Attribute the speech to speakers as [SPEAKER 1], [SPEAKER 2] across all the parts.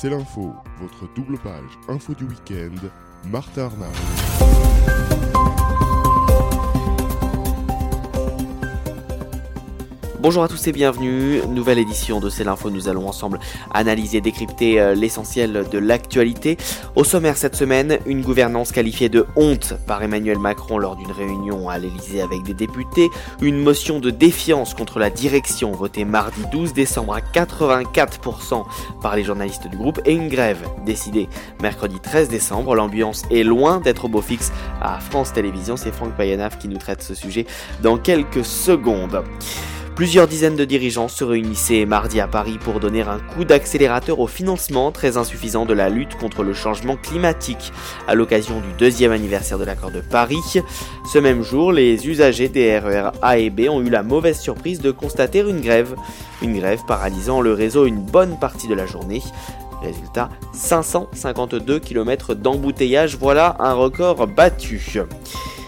[SPEAKER 1] C'est l'info, votre double page info du week-end, Martin Arnaud.
[SPEAKER 2] Bonjour à tous et bienvenue, nouvelle édition de C'est l'info, nous allons ensemble analyser, décrypter euh, l'essentiel de l'actualité. Au sommaire cette semaine, une gouvernance qualifiée de honte par Emmanuel Macron lors d'une réunion à l'Elysée avec des députés, une motion de défiance contre la direction votée mardi 12 décembre à 84% par les journalistes du groupe et une grève décidée mercredi 13 décembre. L'ambiance est loin d'être au beau fixe à France Télévisions, c'est Franck Payanaf qui nous traite ce sujet dans quelques secondes. Plusieurs dizaines de dirigeants se réunissaient mardi à Paris pour donner un coup d'accélérateur au financement très insuffisant de la lutte contre le changement climatique à l'occasion du deuxième anniversaire de l'accord de Paris. Ce même jour, les usagers des RER A et B ont eu la mauvaise surprise de constater une grève. Une grève paralysant le réseau une bonne partie de la journée. Résultat, 552 km d'embouteillage, voilà un record battu.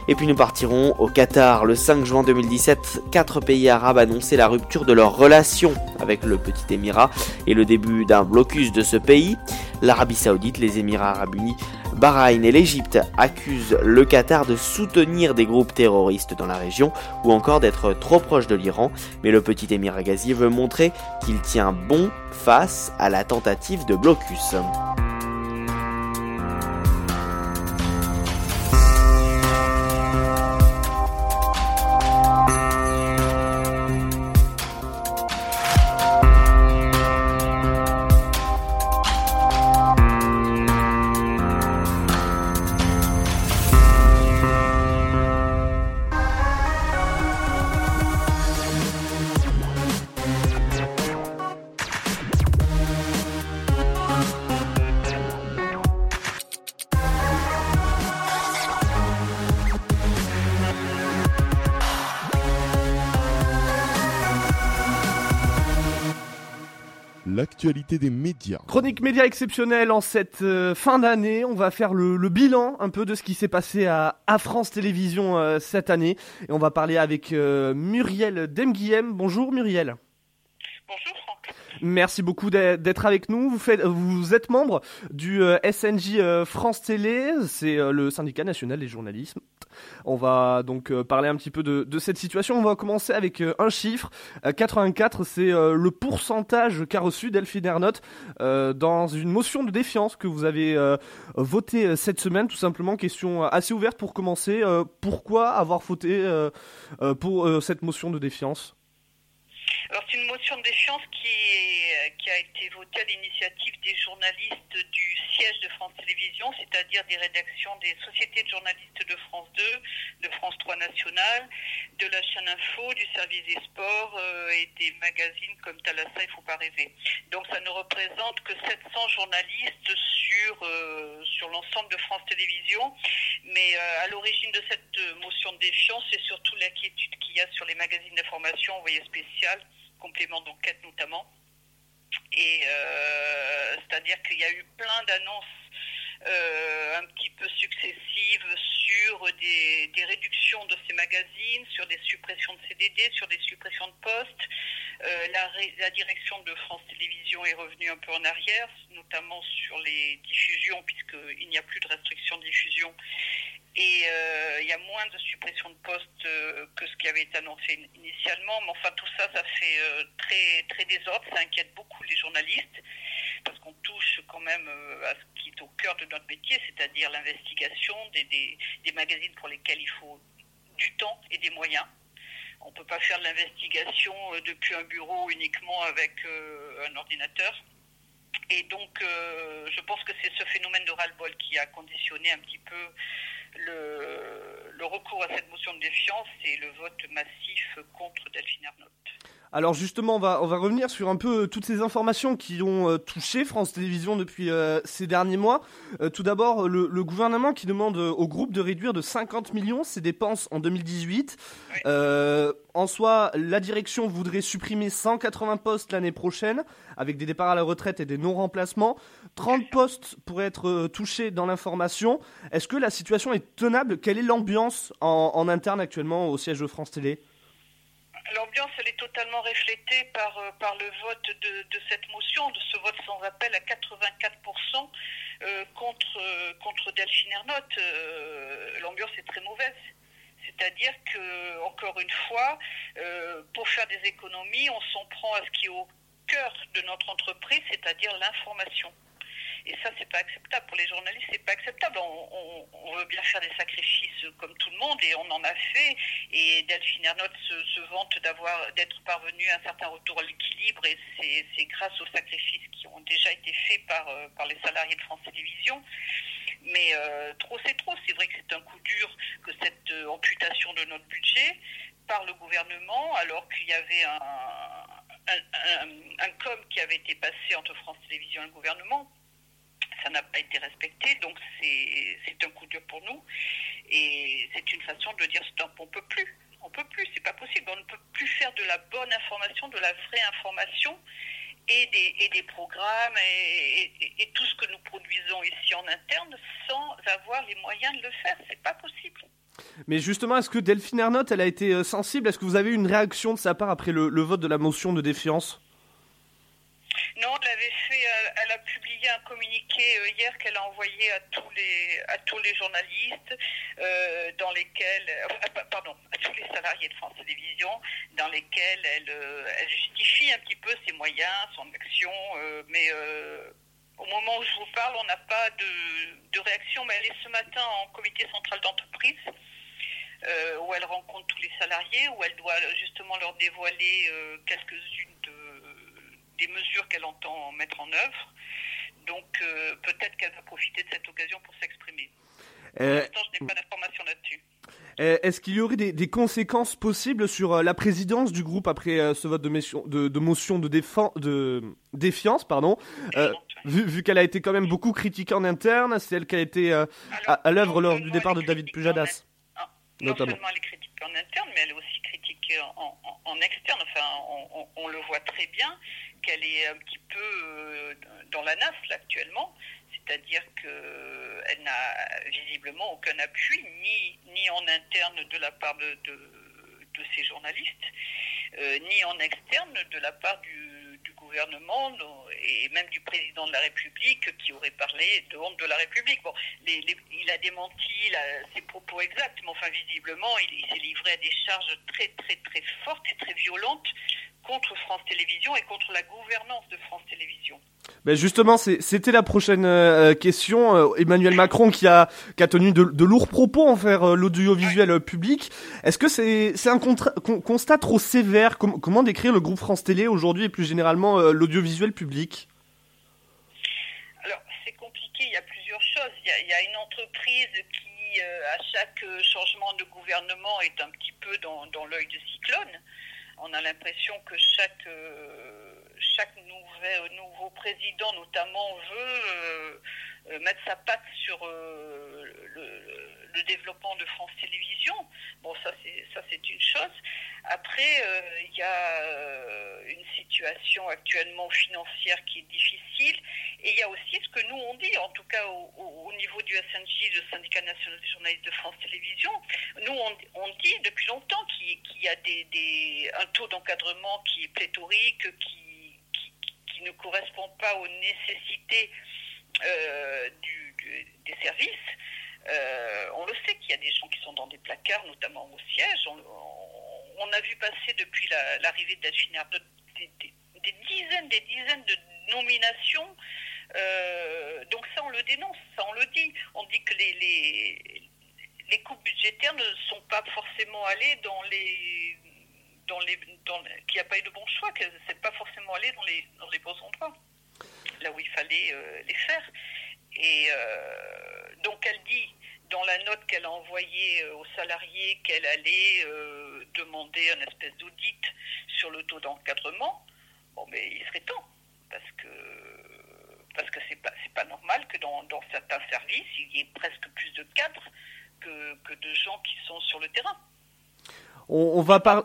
[SPEAKER 2] Et puis nous partirons au Qatar. Le 5 juin 2017, quatre pays arabes annonçaient la rupture de leur relation avec le petit Émirat et le début d'un blocus de ce pays. L'Arabie Saoudite, les Émirats Arabes Unis, Bahreïn et l'Égypte accusent le Qatar de soutenir des groupes terroristes dans la région ou encore d'être trop proche de l'Iran. Mais le petit Émirat gazier veut montrer qu'il tient bon face à la tentative de blocus.
[SPEAKER 1] L'actualité des médias.
[SPEAKER 3] Chronique média exceptionnelle en cette euh, fin d'année. On va faire le, le, bilan un peu de ce qui s'est passé à, à, France Télévisions euh, cette année. Et on va parler avec euh, Muriel Demguillem. Bonjour Muriel.
[SPEAKER 4] Bonjour.
[SPEAKER 3] Merci beaucoup d'être avec nous. Vous, êtes membre du euh, SNJ euh, France Télé, c'est euh, le syndicat national des journalistes. On va donc parler un petit peu de, de, cette situation. On va commencer avec un chiffre. 84, c'est le pourcentage qu'a reçu Delphine Ernotte dans une motion de défiance que vous avez votée cette semaine. Tout simplement, question assez ouverte pour commencer. pourquoi avoir voté pour cette motion de défiance?
[SPEAKER 4] Alors c'est une motion de défiance qui, est, qui a été votée à l'initiative des journalistes du siège de France Télévisions, c'est-à-dire des rédactions des sociétés de journalistes de France 2, de France 3 National, de la chaîne Info, du service des sports euh, et des magazines comme Talassa, il faut pas rêver. Donc ça ne représente que 700 journalistes sur, euh, sur l'ensemble de France Télévisions. Mais euh, à l'origine de cette motion de défiance, c'est surtout l'inquiétude qu'il y a sur les magazines d'information envoyés spéciales complément d'enquête notamment. Et euh, c'est-à-dire qu'il y a eu plein d'annonces euh, un petit peu successives sur des, des, réductions de ces magazines, sur des suppressions de CDD, sur des suppressions de postes. Euh, la, la, direction de France Télévisions est revenue un peu en arrière, notamment sur les diffusions, puisqu'il n'y a plus de restrictions de diffusion. Et euh, il y a moins de suppressions de postes euh, que ce qui avait été annoncé initialement. Mais enfin, tout ça, ça fait euh, très, très désordre. Ça inquiète beaucoup les journalistes parce qu'on touche quand même à ce qui est au cœur de notre métier, c'est-à-dire l'investigation des, des, magazines pour lesquels il faut du temps et des moyens. On ne peut pas faire de l'investigation depuis un bureau uniquement avec un ordinateur. Et donc, je pense que c'est ce phénomène de ras-le-bol qui a conditionné un petit peu le, le, recours à cette motion de défiance et le vote massif contre Delphine Ernotte.
[SPEAKER 3] Alors justement, on va, on va revenir sur un peu toutes ces informations qui ont euh, touché France Télévisions depuis euh, ces derniers mois. Euh, tout d'abord, le, le, gouvernement qui demande au groupe de réduire de 50 millions ses dépenses en 2018. Oui. en soi, la direction voudrait supprimer 180 postes l'année prochaine, avec des départs à la retraite et des non-remplacements. 30 postes pourraient être touchés dans l'information. Est-ce que la situation est tenable? Quelle est l'ambiance en, en interne actuellement au siège de France Télé?
[SPEAKER 4] L'ambiance, elle est totalement reflétée par, euh, par le vote de, cette motion, de ce vote sans appel à 84% euh, contre, euh, contre Delphine. Euh, L'ambiance est très mauvaise. C'est-à-dire que, encore une fois, pour faire des économies, on s'en prend à ce qui est au cœur de notre entreprise, c'est-à-dire l'information. Et ça, c'est pas acceptable. Pour les journalistes, c'est pas acceptable. On, on, veut bien faire des sacrifices comme tout le monde et on en a fait. Et Delphine Ernotte se, vante d'avoir, d'être parvenue à un certain retour à l'équilibre et c'est, grâce aux sacrifices qui ont déjà été faits par, euh, par les salariés de France Télévisions. Mais euh, trop, c'est trop. C'est vrai que c'est un coup dur que cette euh, amputation de notre budget par le gouvernement, alors qu'il y avait un, un com qui avait été passé entre France Télévisions et le gouvernement ça n'a pas été respecté, donc c'est un coup dur pour nous. Et c'est une façon de dire stop, on peut plus. On peut plus, c'est pas possible. On ne peut plus faire de la bonne information, de la vraie information et des, programmes et, tout ce que nous produisons ici en interne sans avoir les moyens de le faire. C'est pas possible.
[SPEAKER 3] Mais justement, est-ce que Delphine Ernotte, elle a été sensible? Est-ce que vous avez eu une réaction de sa part après le vote de la motion de défiance?
[SPEAKER 4] Non, elle avait fait, elle a publié un communiqué hier qu'elle a envoyé à tous les à tous les journalistes, euh, dans lesquels, euh, pardon, à tous les salariés de France Télévisions, dans lesquels elle, euh, justifie un petit peu ses moyens, son action, euh, mais au moment où je vous parle, on n'a pas de, de, réaction, mais elle est ce matin en comité central d'entreprise. où elle rencontre tous les salariés, où elle doit justement leur dévoiler quelques-unes de, des mesures qu'elle entend mettre en œuvre. Donc euh, peut-être qu'elle va profiter de cette occasion pour s'exprimer. Pour euh, l'instant, je n'ai pas d'informations là-dessus.
[SPEAKER 3] Est-ce qu'il y aurait des, des, conséquences possibles sur euh, la présidence du groupe après euh, ce vote de, mission, de, de motion de, de, défiance pardon, euh, vu, vu qu'elle a été quand même beaucoup critiquée en interne, c'est elle qui a été Alors, à, à l'œuvre lors du départ de David Pujadas
[SPEAKER 4] en, non notamment. seulement elle est critiquée en interne, mais elle est aussi critiquée en, en, en externe. Enfin, on, on, le voit très bien qu'elle est un petit peu euh, dans la nasse là, actuellement, c'est-à-dire qu'elle n'a visiblement aucun appui, ni, ni en interne de la part de, de, ces journalistes, euh, ni en externe de la part du, gouvernement et même du président de la République qui aurait parlé de honte de la République. Bon, il a démenti la, ses propos exacts, mais enfin visiblement il s'est livré à des charges très très très fortes et très violentes contre France Télévisions et contre la gouvernance de France Télévisions.
[SPEAKER 3] Ben justement, c'était la prochaine euh, question. Euh, Emmanuel Macron qui a, qui a tenu de, de lourds propos envers euh, l'audiovisuel ouais. public. Est-ce que c'est un con constat trop sévère? Com Comment décrire le groupe France Télé aujourd'hui et plus généralement l'audiovisuel public?
[SPEAKER 4] Alors, c'est compliqué. Il y a plusieurs choses. Il y a, il y a une entreprise qui, à chaque changement de gouvernement, est un petit peu dans, dans l'œil de cyclone on a l'impression que chaque, euh, nouveau président, notamment, veut euh, mettre sa patte sur euh, le, le, développement de France Télévisions. Bon, ça c'est ça c'est une chose. Après, il y a une situation actuellement financière qui est difficile, et il y a aussi ce que nous on dit, en tout cas au, au, au niveau du SNJ, le syndicat national des journalistes de France Télévisions, nous on, on dit depuis longtemps qu'il qu y a des, des, un taux d'encadrement qui est pléthorique, qui, qui, ne correspond pas aux nécessités euh, du, des services. Euh, on le sait qu'il y a des gens qui sont dans des placards, notamment au siège. On, a vu passer depuis l'arrivée la, d'Achine des, des, dizaines, des dizaines de nominations. Euh, donc ça, on le dénonce, ça, on le dit. On dit que les, coupes budgétaires ne sont pas forcément allées dans les dans les, dans, qu'il n'y a pas eu de bon choix, que c'est pas forcément allé dans les, dans les bons endroits, là où il fallait euh, les faire. Donc elle dit dans la note qu'elle a envoyée euh, aux salariés qu'elle allait euh, demander un espèce d'audit sur le taux d'encadrement. Bon, mais il serait temps, parce que parce que c'est pas c'est pas normal que dans, dans certains services il y ait presque plus de cadres que, que de gens qui sont sur le terrain.
[SPEAKER 3] On, on va parler.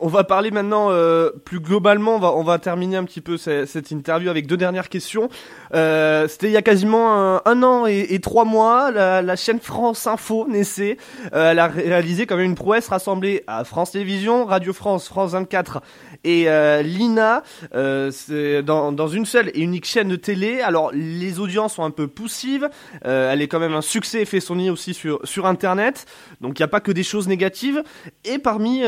[SPEAKER 3] On va parler maintenant euh, plus globalement, on va, terminer un petit peu cette, interview avec deux dernières questions. Euh, C'était il y a quasiment un, an et, et, trois mois, la, la, chaîne France Info naissait. Euh, elle a réalisé quand même une prouesse rassemblée à France Télévisions, Radio France, France 24 et euh, l'INA euh, dans, une seule et unique chaîne de télé. Alors les audiences sont un peu poussives, euh, elle est quand même un succès et fait son nid aussi sur, Internet, donc il n'y a pas que des choses négatives. Et parmi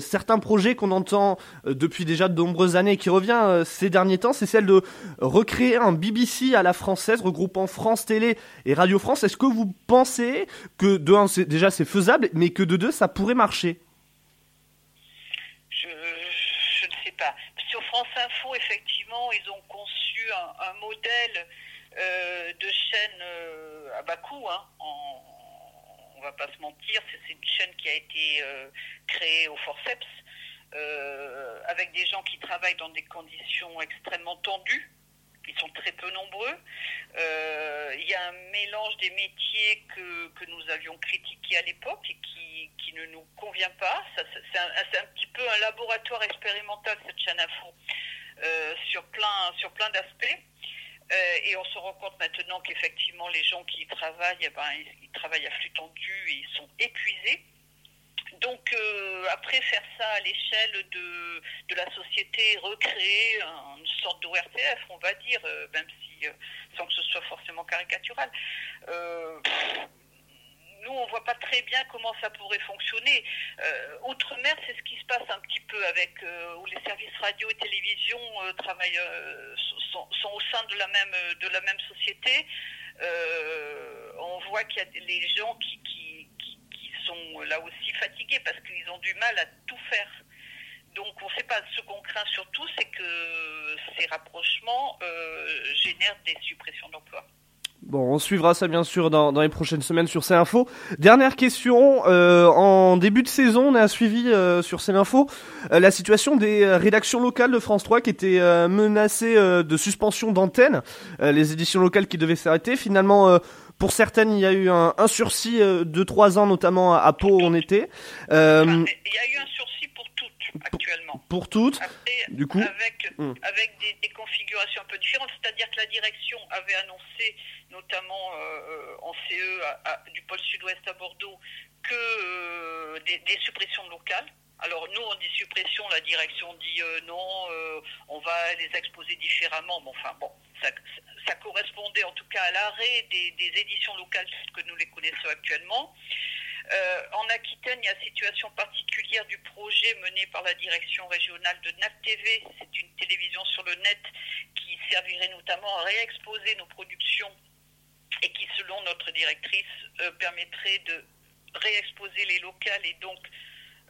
[SPEAKER 3] certains projets qu'on entend depuis déjà de nombreuses années qui revient ces derniers temps, c'est celle de recréer un BBC à la française regroupant France Télé et Radio France. Est-ce que vous pensez que de un, déjà c'est faisable, mais que de deux, ça pourrait marcher
[SPEAKER 4] je, je, ne sais pas. Sur France Info, effectivement, ils ont conçu un, modèle euh, de chaîne euh, à bas coût. Hein, en, on va pas se mentir, c'est une chaîne qui a été euh, créée au forceps avec des gens qui travaillent dans des conditions extrêmement tendues. Ils sont très peu nombreux. Euh, il y a un mélange des métiers que, que nous avions critiqués à l'époque et qui, qui, ne nous convient pas. C'est un, un, petit peu un laboratoire expérimental, cette chaîne info, euh, sur plein, sur plein d'aspects. Euh, et on se rend compte maintenant qu'effectivement, les gens qui y travaillent, eh ben, ils, ils, travaillent à flux tendu et ils sont épuisés. Donc euh, après faire ça à l'échelle de, de la société, recréer une sorte d'ORTF, on va dire, euh, même si euh, sans que ce soit forcément caricatural. Nous, on voit pas très bien comment ça pourrait fonctionner. Outre-mer, c'est ce qui se passe un petit peu avec où les services radio et télévision travaillent, sont, au sein de la même de la même société. on voit qu'il y a les gens qui sont là aussi fatigués parce qu'ils ont du mal à tout faire. Donc on ne sait pas, ce qu'on craint surtout, c'est que ces rapprochements euh, génèrent des suppressions d'emplois.
[SPEAKER 3] Bon, on suivra ça bien sûr dans, dans les prochaines semaines sur C-Info. Dernière question, euh, en début de saison, on a suivi euh, sur C-Info euh, la situation des rédactions locales de France 3 qui étaient euh, menacées euh, de suspension d'antenne, les éditions locales qui devaient s'arrêter. Finalement, pour certaines, il y a eu un, un sursis de trois ans, notamment à, Pau où on était.
[SPEAKER 4] il y a eu un sursis pour toutes actuellement.
[SPEAKER 3] Pour toutes,
[SPEAKER 4] Après,
[SPEAKER 3] du coup
[SPEAKER 4] Avec, hum. avec des, des, configurations un peu différentes, c'est-à-dire que la direction avait annoncé, notamment euh, en CE à, à, du pôle sud-ouest à Bordeaux, que euh, des, des, suppressions locales. Alors nous, on dit suppression, la direction dit euh, non, euh, on va les exposer différemment. Bon, enfin bon, ça, correspondait en tout cas à l'arrêt des, éditions locales que nous les connaissons actuellement. Euh, en Aquitaine, il y a situation particulière du projet mené par la direction régionale de NAP TV. C'est une télévision sur le net qui servirait notamment à réexposer nos productions et qui, selon notre directrice, permettrait de réexposer les locales et donc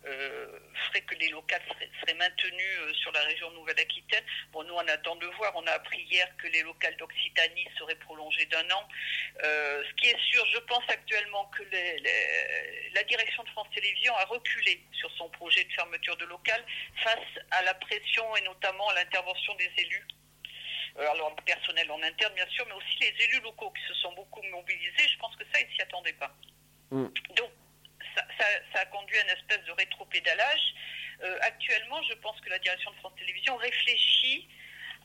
[SPEAKER 4] ferait que les locales seraient, seraient maintenus euh, sur la région Nouvelle-Aquitaine. Bon, nous, on attend de voir. On a appris hier que les locales d'Occitanie seraient prolongées d'un an. Euh, ce qui est sûr, je pense actuellement que les, les, la direction de France Télévisions a reculé sur son projet de fermeture de locales face à la pression et notamment à l'intervention des élus euh, alors le personnel en interne bien sûr, mais aussi les élus locaux qui se sont beaucoup mobilisés. Je pense que ça, ils ne s'y attendaient pas. Mm. Donc ça, ça, ça, a conduit à une espèce de rétro-pédalage. Euh, actuellement, je pense que la direction de France Télévisions réfléchit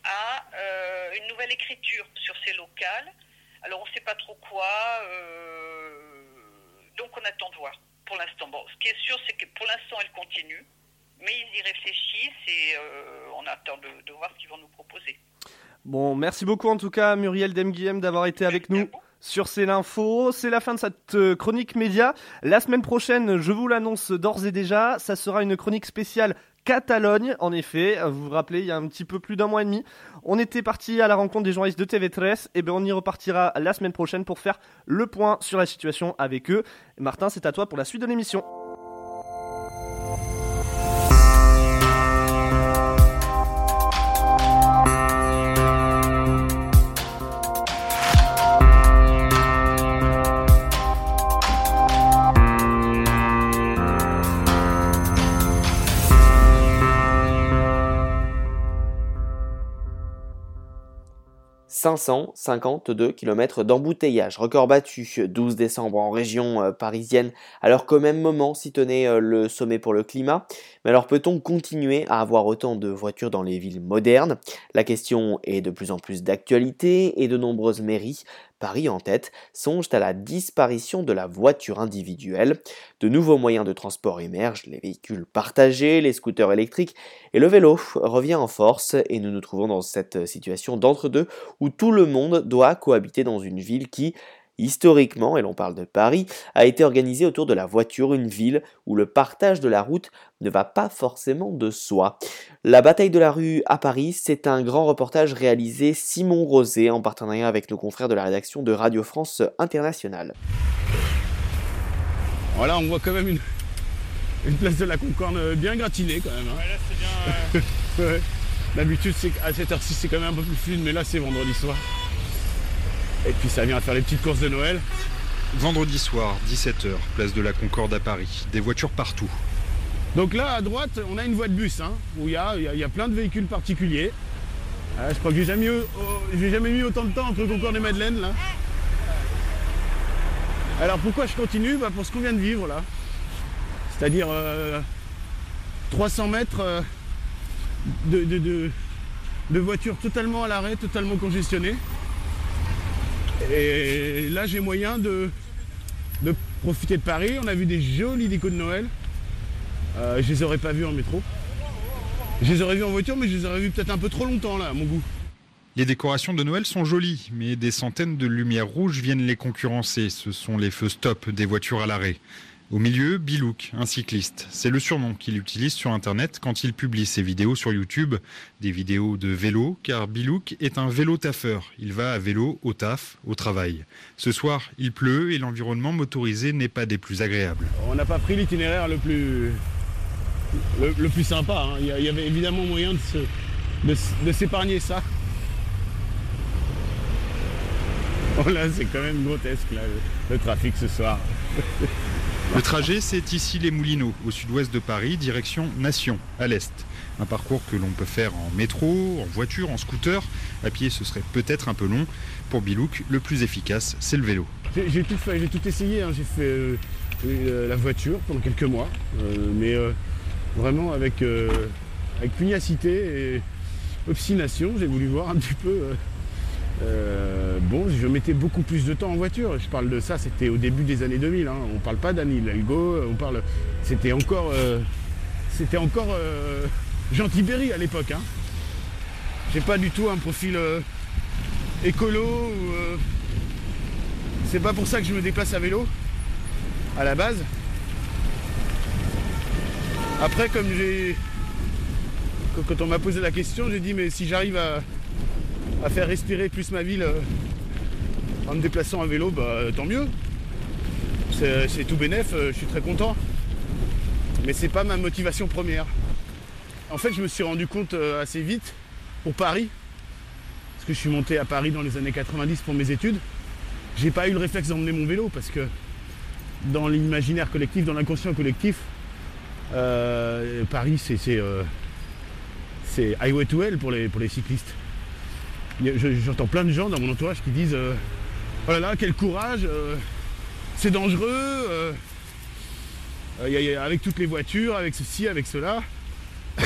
[SPEAKER 4] à euh, une nouvelle écriture sur ces locales. Alors, on ne sait pas trop quoi, euh, donc on attend de voir pour l'instant. Bon, ce qui est sûr, c'est que pour l'instant, elle continue, mais ils y réfléchissent et euh, on attend de, de, voir ce qu'ils vont nous proposer.
[SPEAKER 3] Bon, merci beaucoup en tout cas, Muriel Demguiem, d'avoir été avec nous sur C'est l'info. C'est la fin de cette euh, chronique média. La semaine prochaine, je vous l'annonce d'ores et déjà, ça sera une chronique spéciale Catalogne. En effet, vous vous rappelez, il y a un petit peu plus d'un mois et demi, on était parti à la rencontre des journalistes de TV13. Et bien, on y repartira la semaine prochaine pour faire le point sur la situation avec eux. Martin, c'est à toi pour la suite de l'émission.
[SPEAKER 2] 552 km d'embouteillage. Record battu 12 décembre en région euh, parisienne, alors qu'au même moment s'y tenait euh, le sommet pour le climat. Mais alors peut-on continuer à avoir autant de voitures dans les villes modernes? La question est de plus en plus d'actualité et de nombreuses mairies Paris en tête, songent à la disparition de la voiture individuelle. De nouveaux moyens de transport émergent, les véhicules partagés, les scooters électriques, et le vélo revient en force, et nous nous trouvons dans cette situation d'entre-deux où tout le monde doit cohabiter dans une ville qui, Historiquement, et l'on parle de Paris, a été organisée autour de la voiture, une ville où le partage de la route ne va pas forcément de soi. La bataille de la rue à Paris, c'est un grand reportage réalisé Simon Rosé en partenariat avec nos confrères de la rédaction de Radio France Internationale.
[SPEAKER 5] Voilà, on voit quand même une, place de la Concorde bien gratinée quand même. Hein.
[SPEAKER 6] Ouais, là c'est bien.
[SPEAKER 5] D'habitude, à cette heure-ci, c'est quand même un peu plus fluide, mais là, c'est vendredi soir. Et puis ça vient faire les petites courses de Noël.
[SPEAKER 6] Vendredi soir, 17h, place de la Concorde à Paris. Des voitures partout.
[SPEAKER 5] Donc là, à droite, on a une voie de bus, hein, où il y a, plein de véhicules particuliers. Euh, je crois que j'ai jamais, jamais mis autant de temps entre Concorde et Madeleine, là. Alors pourquoi je continue? Bah, Pour ce qu'on vient de vivre, là. C'est-à-dire 300 euh, mètres euh, de, de voitures totalement à l'arrêt, totalement congestionnées. Et là, j'ai moyen de, profiter de Paris. On a vu des jolis décos de Noël. Euh, je les aurais pas vus en métro. Je les aurais vus en voiture, mais je les aurais vus peut-être un peu trop longtemps là, à mon goût.
[SPEAKER 6] Les décorations de Noël sont jolies, mais des centaines de lumières rouges viennent les concurrencer. Ce sont les feux stop des voitures à l'arrêt. Au milieu, Bilouk, un cycliste. C'est le surnom qu'il utilise sur Internet quand il publie ses vidéos sur YouTube. Des vidéos de vélo, car Bilouk est un vélo taffeur. Il va à vélo au taf, au travail. Ce soir, il pleut et l'environnement motorisé n'est pas des plus agréables.
[SPEAKER 5] On n'a pas pris l'itinéraire le plus, le, sympa. Hein. Il y avait évidemment moyen de, s'épargner ça. Oh là, c'est quand même grotesque le trafic ce soir.
[SPEAKER 6] Le trajet, c'est ici les Moulineaux, au sud-ouest de Paris, direction Nation, à l'est. Un parcours que l'on peut faire en métro, en voiture, en scooter. À pied, ce serait peut-être un peu long. Pour Bilouk, le plus efficace, c'est le vélo.
[SPEAKER 5] J'ai tout tout essayé. Hein. J'ai fait euh, euh, la voiture pendant quelques mois, euh, mais vraiment avec, avec pugnacité et obstination. J'ai voulu voir un petit peu euh, bon, je mettais beaucoup plus de temps en voiture. Je parle de ça, c'était au début des années 2000. Hein. On parle pas d'Annie Hidalgo, on parle. C'était encore, euh, c'était encore euh, Jean Tibéry à l'époque. Hein. J'ai pas du tout un profil écolo. C'est pas pour ça que je me déplace à vélo à la base. Après, comme j'ai, quand on m'a posé la question, j'ai dit mais si j'arrive à à faire respirer plus ma ville euh, en me déplaçant à vélo, bah, tant mieux. C'est tout bénef, euh, je suis très content. Mais c'est pas ma motivation première. En fait, je me suis rendu compte euh, assez vite pour Paris, parce que je suis monté à Paris dans les années 90 pour mes études. J'ai pas eu le réflexe d'emmener mon vélo parce que dans l'imaginaire collectif, dans l'inconscient collectif, Paris c'est highway to hell pour les, pour les cyclistes. J'entends plein de gens dans mon entourage qui disent euh, Oh là là, quel courage, euh, c'est dangereux, euh, avec toutes les voitures, avec ceci, avec cela.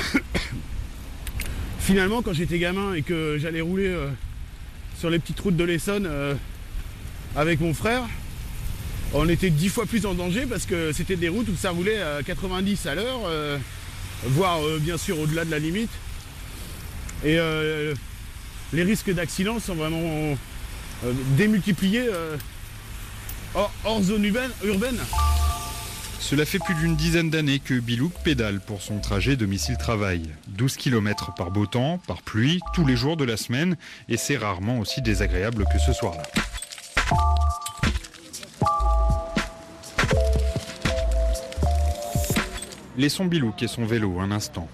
[SPEAKER 5] Finalement, quand j'étais gamin et que j'allais rouler sur les petites routes de l'Essonne avec mon frère, on était dix fois plus en danger parce que c'était des routes où ça roulait à 90 à l'heure, voire bien sûr au-delà de la limite. Et les risques d'accident sont vraiment euh, démultipliés euh, hors, zone urbaine,
[SPEAKER 6] Cela fait plus d'une dizaine d'années que Bilouk pédale pour son trajet domicile-travail. 12 km par beau temps, par pluie, tous les jours de la semaine, et c'est rarement aussi désagréable que ce soir-là. Laissons Bilouk et son vélo un instant.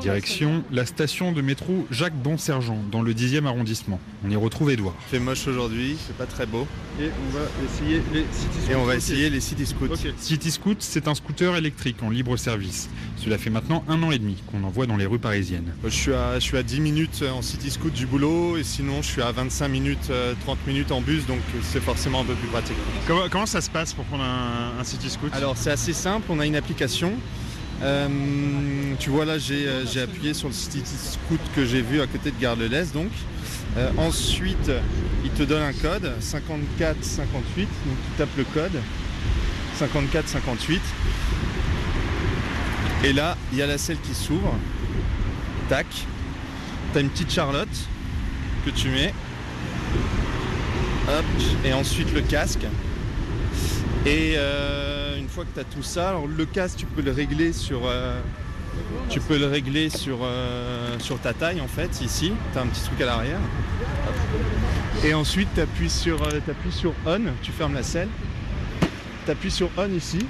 [SPEAKER 6] Direction la station de métro Jacques Bonsergent dans le 10e arrondissement. On y retrouve Edouard.
[SPEAKER 7] Fait moche aujourd'hui, c'est pas très beau.
[SPEAKER 6] Et on va essayer les City
[SPEAKER 7] Et on va essayer les City Scouts.
[SPEAKER 6] City Scoot, c'est un scooter électrique en libre service. Cela fait maintenant un an et demi qu'on en voit dans les rues parisiennes.
[SPEAKER 7] Je suis, à, je suis à 10 minutes en City Scoot du boulot et sinon je suis à 25 minutes, euh, 30 minutes en bus donc c'est forcément un peu plus pratique.
[SPEAKER 6] Comment, comment ça se passe pour prendre un, un City Scoot
[SPEAKER 7] Alors c'est assez simple, on a une application. Euh, tu vois là j'ai euh, j'ai appuyé sur le City Scoot que j'ai vu à côté de Gare l'Est donc. Euh, ensuite il te donne un code 5458 donc tu tapes le code 5458 et là il y a la selle qui s'ouvre. Tac. T'as une petite charlotte que tu mets. Hop. Et ensuite le casque et euh, une fois que tu as tout ça, alors le casque tu peux le régler sur euh, tu peux le régler sur, euh, sur ta taille en fait ici, tu as un petit truc à l'arrière. Et ensuite tu appuies sur, t'appuies sur on, tu fermes la selle, tu appuies sur on ici,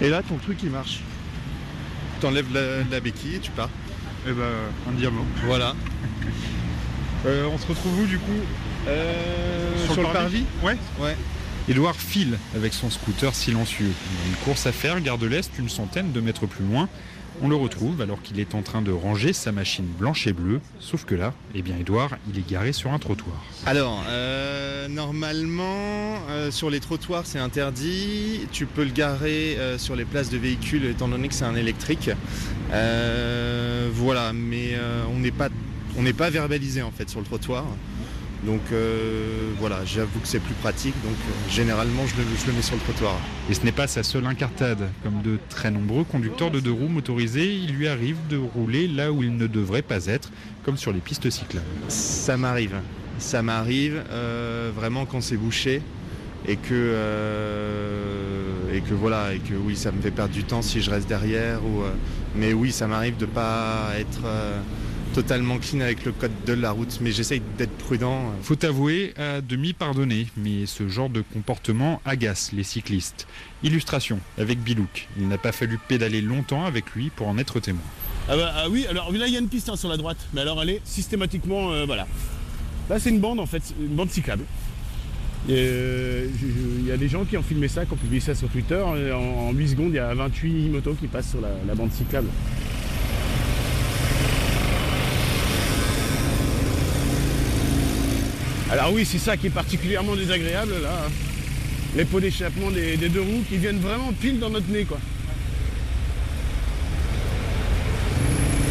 [SPEAKER 7] et là ton truc il marche. Tu enlèves la, la béquille et tu pars.
[SPEAKER 6] Eh ben, un diamant.
[SPEAKER 7] Voilà.
[SPEAKER 6] On se retrouve où du coup?
[SPEAKER 7] Sur, le parvis?
[SPEAKER 6] Ouais.
[SPEAKER 7] Ouais.
[SPEAKER 6] Édouard file avec son scooter silencieux. Il a une course à faire, gare de l'Est, une centaine de mètres plus loin. On le retrouve alors qu'il est en train de ranger sa machine blanche et bleue. Sauf que là, eh bien Édouard, il est garé sur un trottoir.
[SPEAKER 7] Alors, euh, normalement, euh, sur les trottoirs, c'est interdit. Tu peux le garer euh, sur les places de véhicules, étant donné que c'est un électrique. Voilà, mais on n'est pas, on n'est pas verbalisé en fait sur le trottoir. Donc euh, voilà, j'avoue que c'est plus pratique. Donc euh, généralement, je le, je le mets sur le trottoir.
[SPEAKER 6] Et ce n'est pas sa seule incartade. Comme de très nombreux conducteurs de deux roues motorisés, il lui arrive de rouler là où il ne devrait pas être, comme sur les pistes cyclables.
[SPEAKER 7] Ça m'arrive. Ça m'arrive euh, vraiment quand c'est bouché et que et que voilà et que oui ça me fait perdre du temps si je reste derrière ou mais oui ça m'arrive de pas être totalement clean avec le code de la route mais j'essaye d'être prudent.
[SPEAKER 6] Faut avouer à demi pardonner, mais ce genre de comportement agace les cyclistes. Illustration avec Bilouk. Il n'a pas fallu pédaler longtemps avec lui pour en être témoin.
[SPEAKER 5] Ah, bah, ah oui, alors là il y a une piste hein, sur la droite, mais alors elle est systématiquement, euh, voilà. Là c'est une bande en fait, une bande cyclable. Euh, Il y a des gens qui ont filmé ça, qui ont publié ça sur Twitter. et En, en 8 secondes, il y a 28 motos qui passent sur la, la bande cyclable. Alors oui, c'est ça qui est particulièrement désagréable là. Les pots d'échappement des, deux roues qui viennent vraiment pile dans notre nez quoi.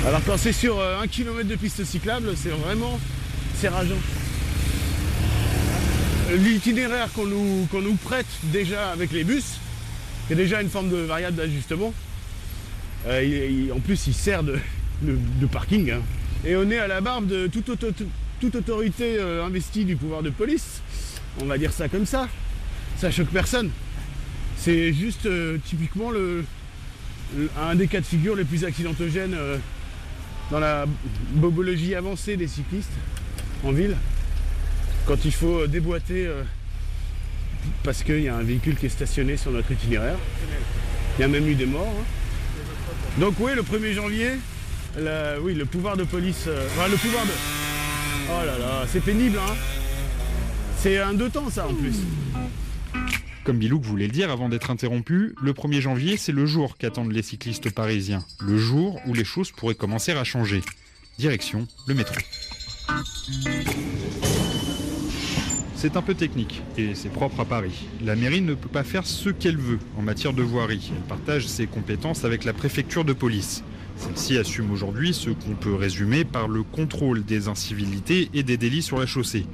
[SPEAKER 5] Alors quand c'est sur euh, un kilomètre de piste cyclable, c'est vraiment c'est rageant. L'itinéraire qu'on nous, prête déjà avec les bus, qui est déjà une forme de variable d'ajustement, euh, en plus il sert de, parking. hein. Et on est à la barbe de toute, auto- toute autorité euh, investie du pouvoir de police. On va dire ça comme ça. Ça choque personne. C'est juste euh, typiquement un des cas de figure les plus accidentogènes euh, dans la bobologie avancée des cyclistes en ville. Quand il faut déboîter parce qu'il y a un véhicule qui est stationné sur notre itinéraire. Il y a même eu des morts. hein. Donc oui, le 1er janvier, oui, le pouvoir de police... le pouvoir de... Oh là là, c'est pénible, hein C'est un deux temps, ça, en plus.
[SPEAKER 6] Comme Bilouk voulait le dire avant d'être interrompu, le 1er janvier, c'est le jour qu'attendent les cyclistes parisiens. Le jour où les choses pourraient commencer à changer. Direction le métro. C'est un peu technique et c'est propre à Paris. La mairie ne peut pas faire ce qu'elle veut en matière de voirie. Elle partage ses compétences avec la préfecture de police. Celle-ci assume aujourd'hui ce qu'on peut résumer par le contrôle des incivilités et des délits sur la chaussée.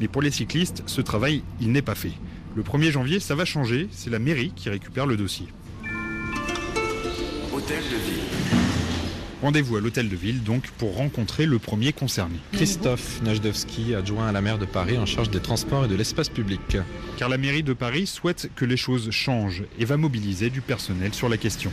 [SPEAKER 6] Mais pour les cyclistes, ce travail, il n'est pas fait. Le 1er janvier, ça va changer, c'est la mairie qui récupère le dossier.
[SPEAKER 8] Hôtel de ville.
[SPEAKER 6] Rendez-vous à l'hôtel de ville donc pour rencontrer le premier concerné.
[SPEAKER 9] Christophe Najdowski, adjoint à la maire de Paris en charge des transports et de l'espace public.
[SPEAKER 6] Car la mairie de Paris souhaite que les choses changent et va mobiliser du personnel sur la question.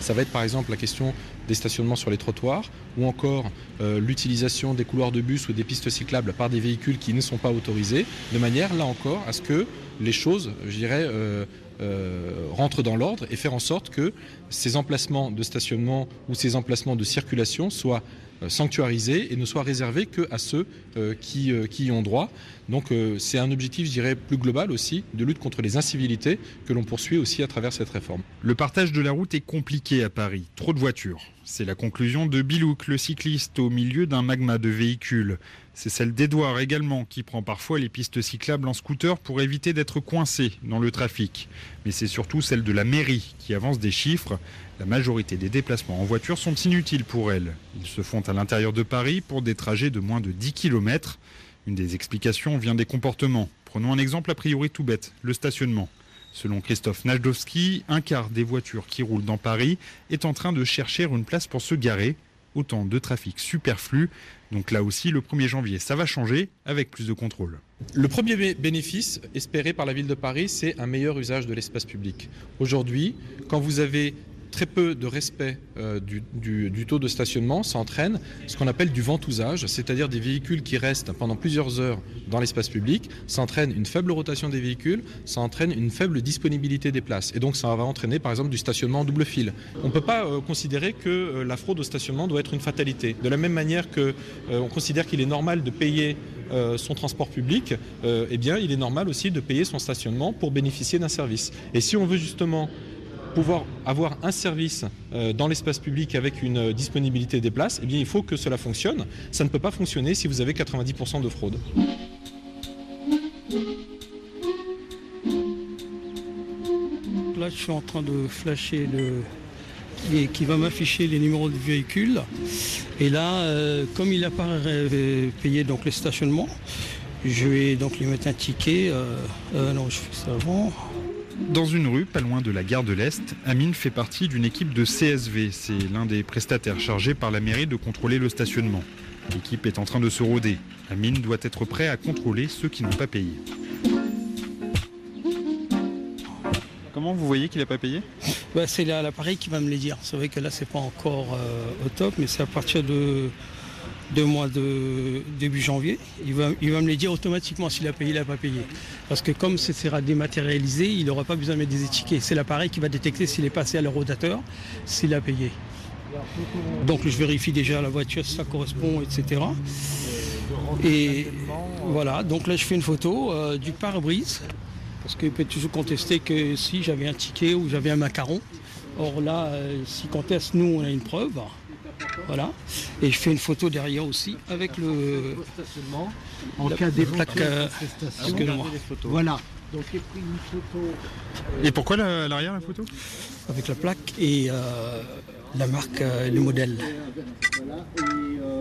[SPEAKER 9] Ça va être par exemple la question des stationnements sur les trottoirs ou encore euh, l'utilisation des couloirs de bus ou des pistes cyclables par des véhicules qui ne sont pas autorisés, de manière là encore à ce que les choses, je dirais, euh, euh, rentrent dans l'ordre et faire en sorte que ces emplacements de stationnement ou ces emplacements de circulation soient euh, sanctuarisés et ne soient réservés qu'à ceux euh, qui, euh, qui y ont droit. Donc c'est un objectif, je dirais, plus global aussi, de lutte contre les incivilités que l'on poursuit aussi à travers cette réforme.
[SPEAKER 6] Le partage de la route est compliqué à Paris, trop de voitures. C'est la conclusion de Bilouk, le cycliste, au milieu d'un magma de véhicules. C'est celle d'Edouard également, qui prend parfois les pistes cyclables en scooter pour éviter d'être coincé dans le trafic. Mais c'est surtout celle de la mairie qui avance des chiffres. La majorité des déplacements en voiture sont inutiles pour elle. Ils se font à l'intérieur de Paris pour des trajets de moins de 10 km. Une des explications vient des comportements. Prenons un exemple a priori tout bête, le stationnement. Selon Christophe Najdowski, un quart des voitures qui roulent dans Paris est en train de chercher une place pour se garer. Autant de trafic superflu. Donc là aussi, le 1er janvier, ça va changer avec plus de contrôle.
[SPEAKER 9] Le premier bé- bénéfice espéré par la ville de Paris, c'est un meilleur usage de l'espace public. Aujourd'hui, quand vous avez très peu de respect euh, du, taux de stationnement, ça entraîne ce qu'on appelle du ventousage, c'est-à-dire des véhicules qui restent pendant plusieurs heures dans l'espace public. Ça entraîne une faible rotation des véhicules, ça entraîne une faible disponibilité des places. Et donc ça va entraîner par exemple du stationnement en double fil. On ne peut pas euh, considérer que euh, la fraude au stationnement doit être une fatalité. De la même manière euh, on considère qu'il est normal de payer son transport public, eh bien, il est normal aussi de payer son stationnement pour bénéficier d'un service. Et si on veut justement pouvoir avoir un service euh, dans l'espace public avec une euh, disponibilité des places, eh bien, il faut que cela fonctionne. Ça ne peut pas fonctionner si vous avez 90% de fraude.
[SPEAKER 8] Là, je suis en train de flasher le qui va m'afficher les numéros de véhicule. Et là, euh, comme il n'a pas payé donc les stationnements, je vais donc lui mettre un ticket. non, je fais ça avant.
[SPEAKER 6] Dans une rue, pas loin de la gare de l'Est, Amine fait partie d'une équipe de CSV. C'est l'un des prestataires chargés par la mairie de contrôler le stationnement. L'équipe est en train de se rôder. Amine doit être prêt à contrôler ceux qui n'ont pas payé. Comment vous voyez qu'il n'a pas payé?
[SPEAKER 8] Bah, c'est l'appareil qui va me les dire. C'est vrai que là, c'est pas encore euh, au top, mais c'est à partir de, de mois de début janvier. Il va, me les dire automatiquement s'il a payé, il n'a pas payé. Parce que comme ce sera dématérialisé, il n'aura pas besoin de mettre des étiquettes. C'est l'appareil qui va détecter s'il est passé à le rotateur, s'il a payé. Donc je vérifie déjà la voiture si ça correspond, etc. Et voilà, donc là je fais une photo euh, du pare-brise. Parce qu'il peut toujours contester que si j'avais un ticket ou j'avais un macaron. Or là, euh, s'il conteste, nous, on a une preuve. Voilà. Et je fais une photo derrière aussi avec le.
[SPEAKER 10] En
[SPEAKER 8] la-
[SPEAKER 10] cas
[SPEAKER 8] les plaques, euh.
[SPEAKER 10] Voilà. Donc j'ai pris une photo.
[SPEAKER 6] Et pourquoi la- l'arrière la photo?
[SPEAKER 8] Avec la plaque et euh, la marque, euh, le modèle.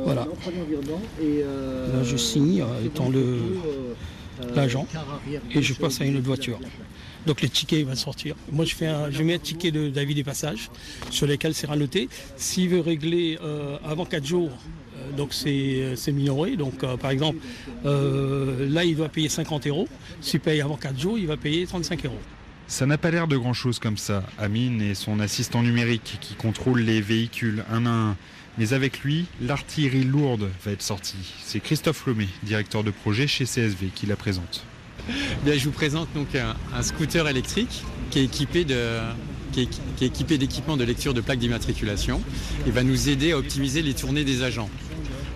[SPEAKER 10] Voilà. Euh, euh,
[SPEAKER 8] Là, je signe euh, étant le
[SPEAKER 10] euh,
[SPEAKER 8] l'agent et je passe à une autre voiture. Donc les tickets, va sortir. Moi, je, mets un ticket de- d'avis des passages sur lesquels c'est noté. S'il veut régler euh, avant 4 jours, euh, donc c'est euh, minoré. Donc par exemple, là, il doit payer 50 euros. S'il paye avant 4 jours, il va payer 35 euros.
[SPEAKER 6] Ça n'a pas l'air de grand-chose comme ça. Amine et son assistant numérique qui contrôle les véhicules un à un. Mais avec lui, l'artillerie lourde va être sortie. C'est Christophe Lomé, directeur de projet chez CSV, qui la présente.
[SPEAKER 11] Je vous présente donc un, scooter électrique qui est équipé qui est équipé d'équipements de lecture de plaques d'immatriculation et va nous aider à optimiser les tournées des agents.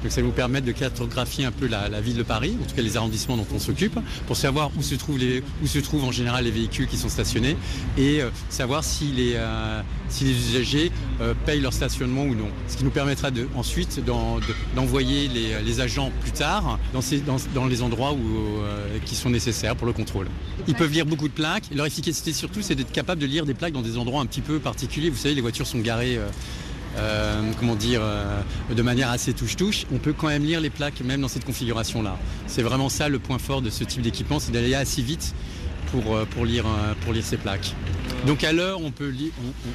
[SPEAKER 11] Donc ça va nous permettre de cartographier un peu la, ville de Paris, en tout cas les arrondissements dont on s'occupe, pour savoir où se, trouvent en général les véhicules qui sont stationnés et euh, savoir si les, euh, usagers euh, payent leur stationnement ou non. Ce qui nous permettra ensuite d'en- de- d'envoyer les, agents plus tard dans, les endroits qui sont nécessaires pour le contrôle. Ils peuvent lire beaucoup de plaques. Leur efficacité surtout, c'est d'être capable de lire des plaques dans des endroits un petit peu particuliers. Vous savez, les voitures sont garées. Euh, comment dire, euh, de manière assez touche-touche, on peut quand même lire les plaques même dans cette configuration-là. C'est vraiment ça le point fort de ce type d'équipement, c'est d'aller assez vite pour, euh, lire, ces plaques. Donc à l'heure, on, peut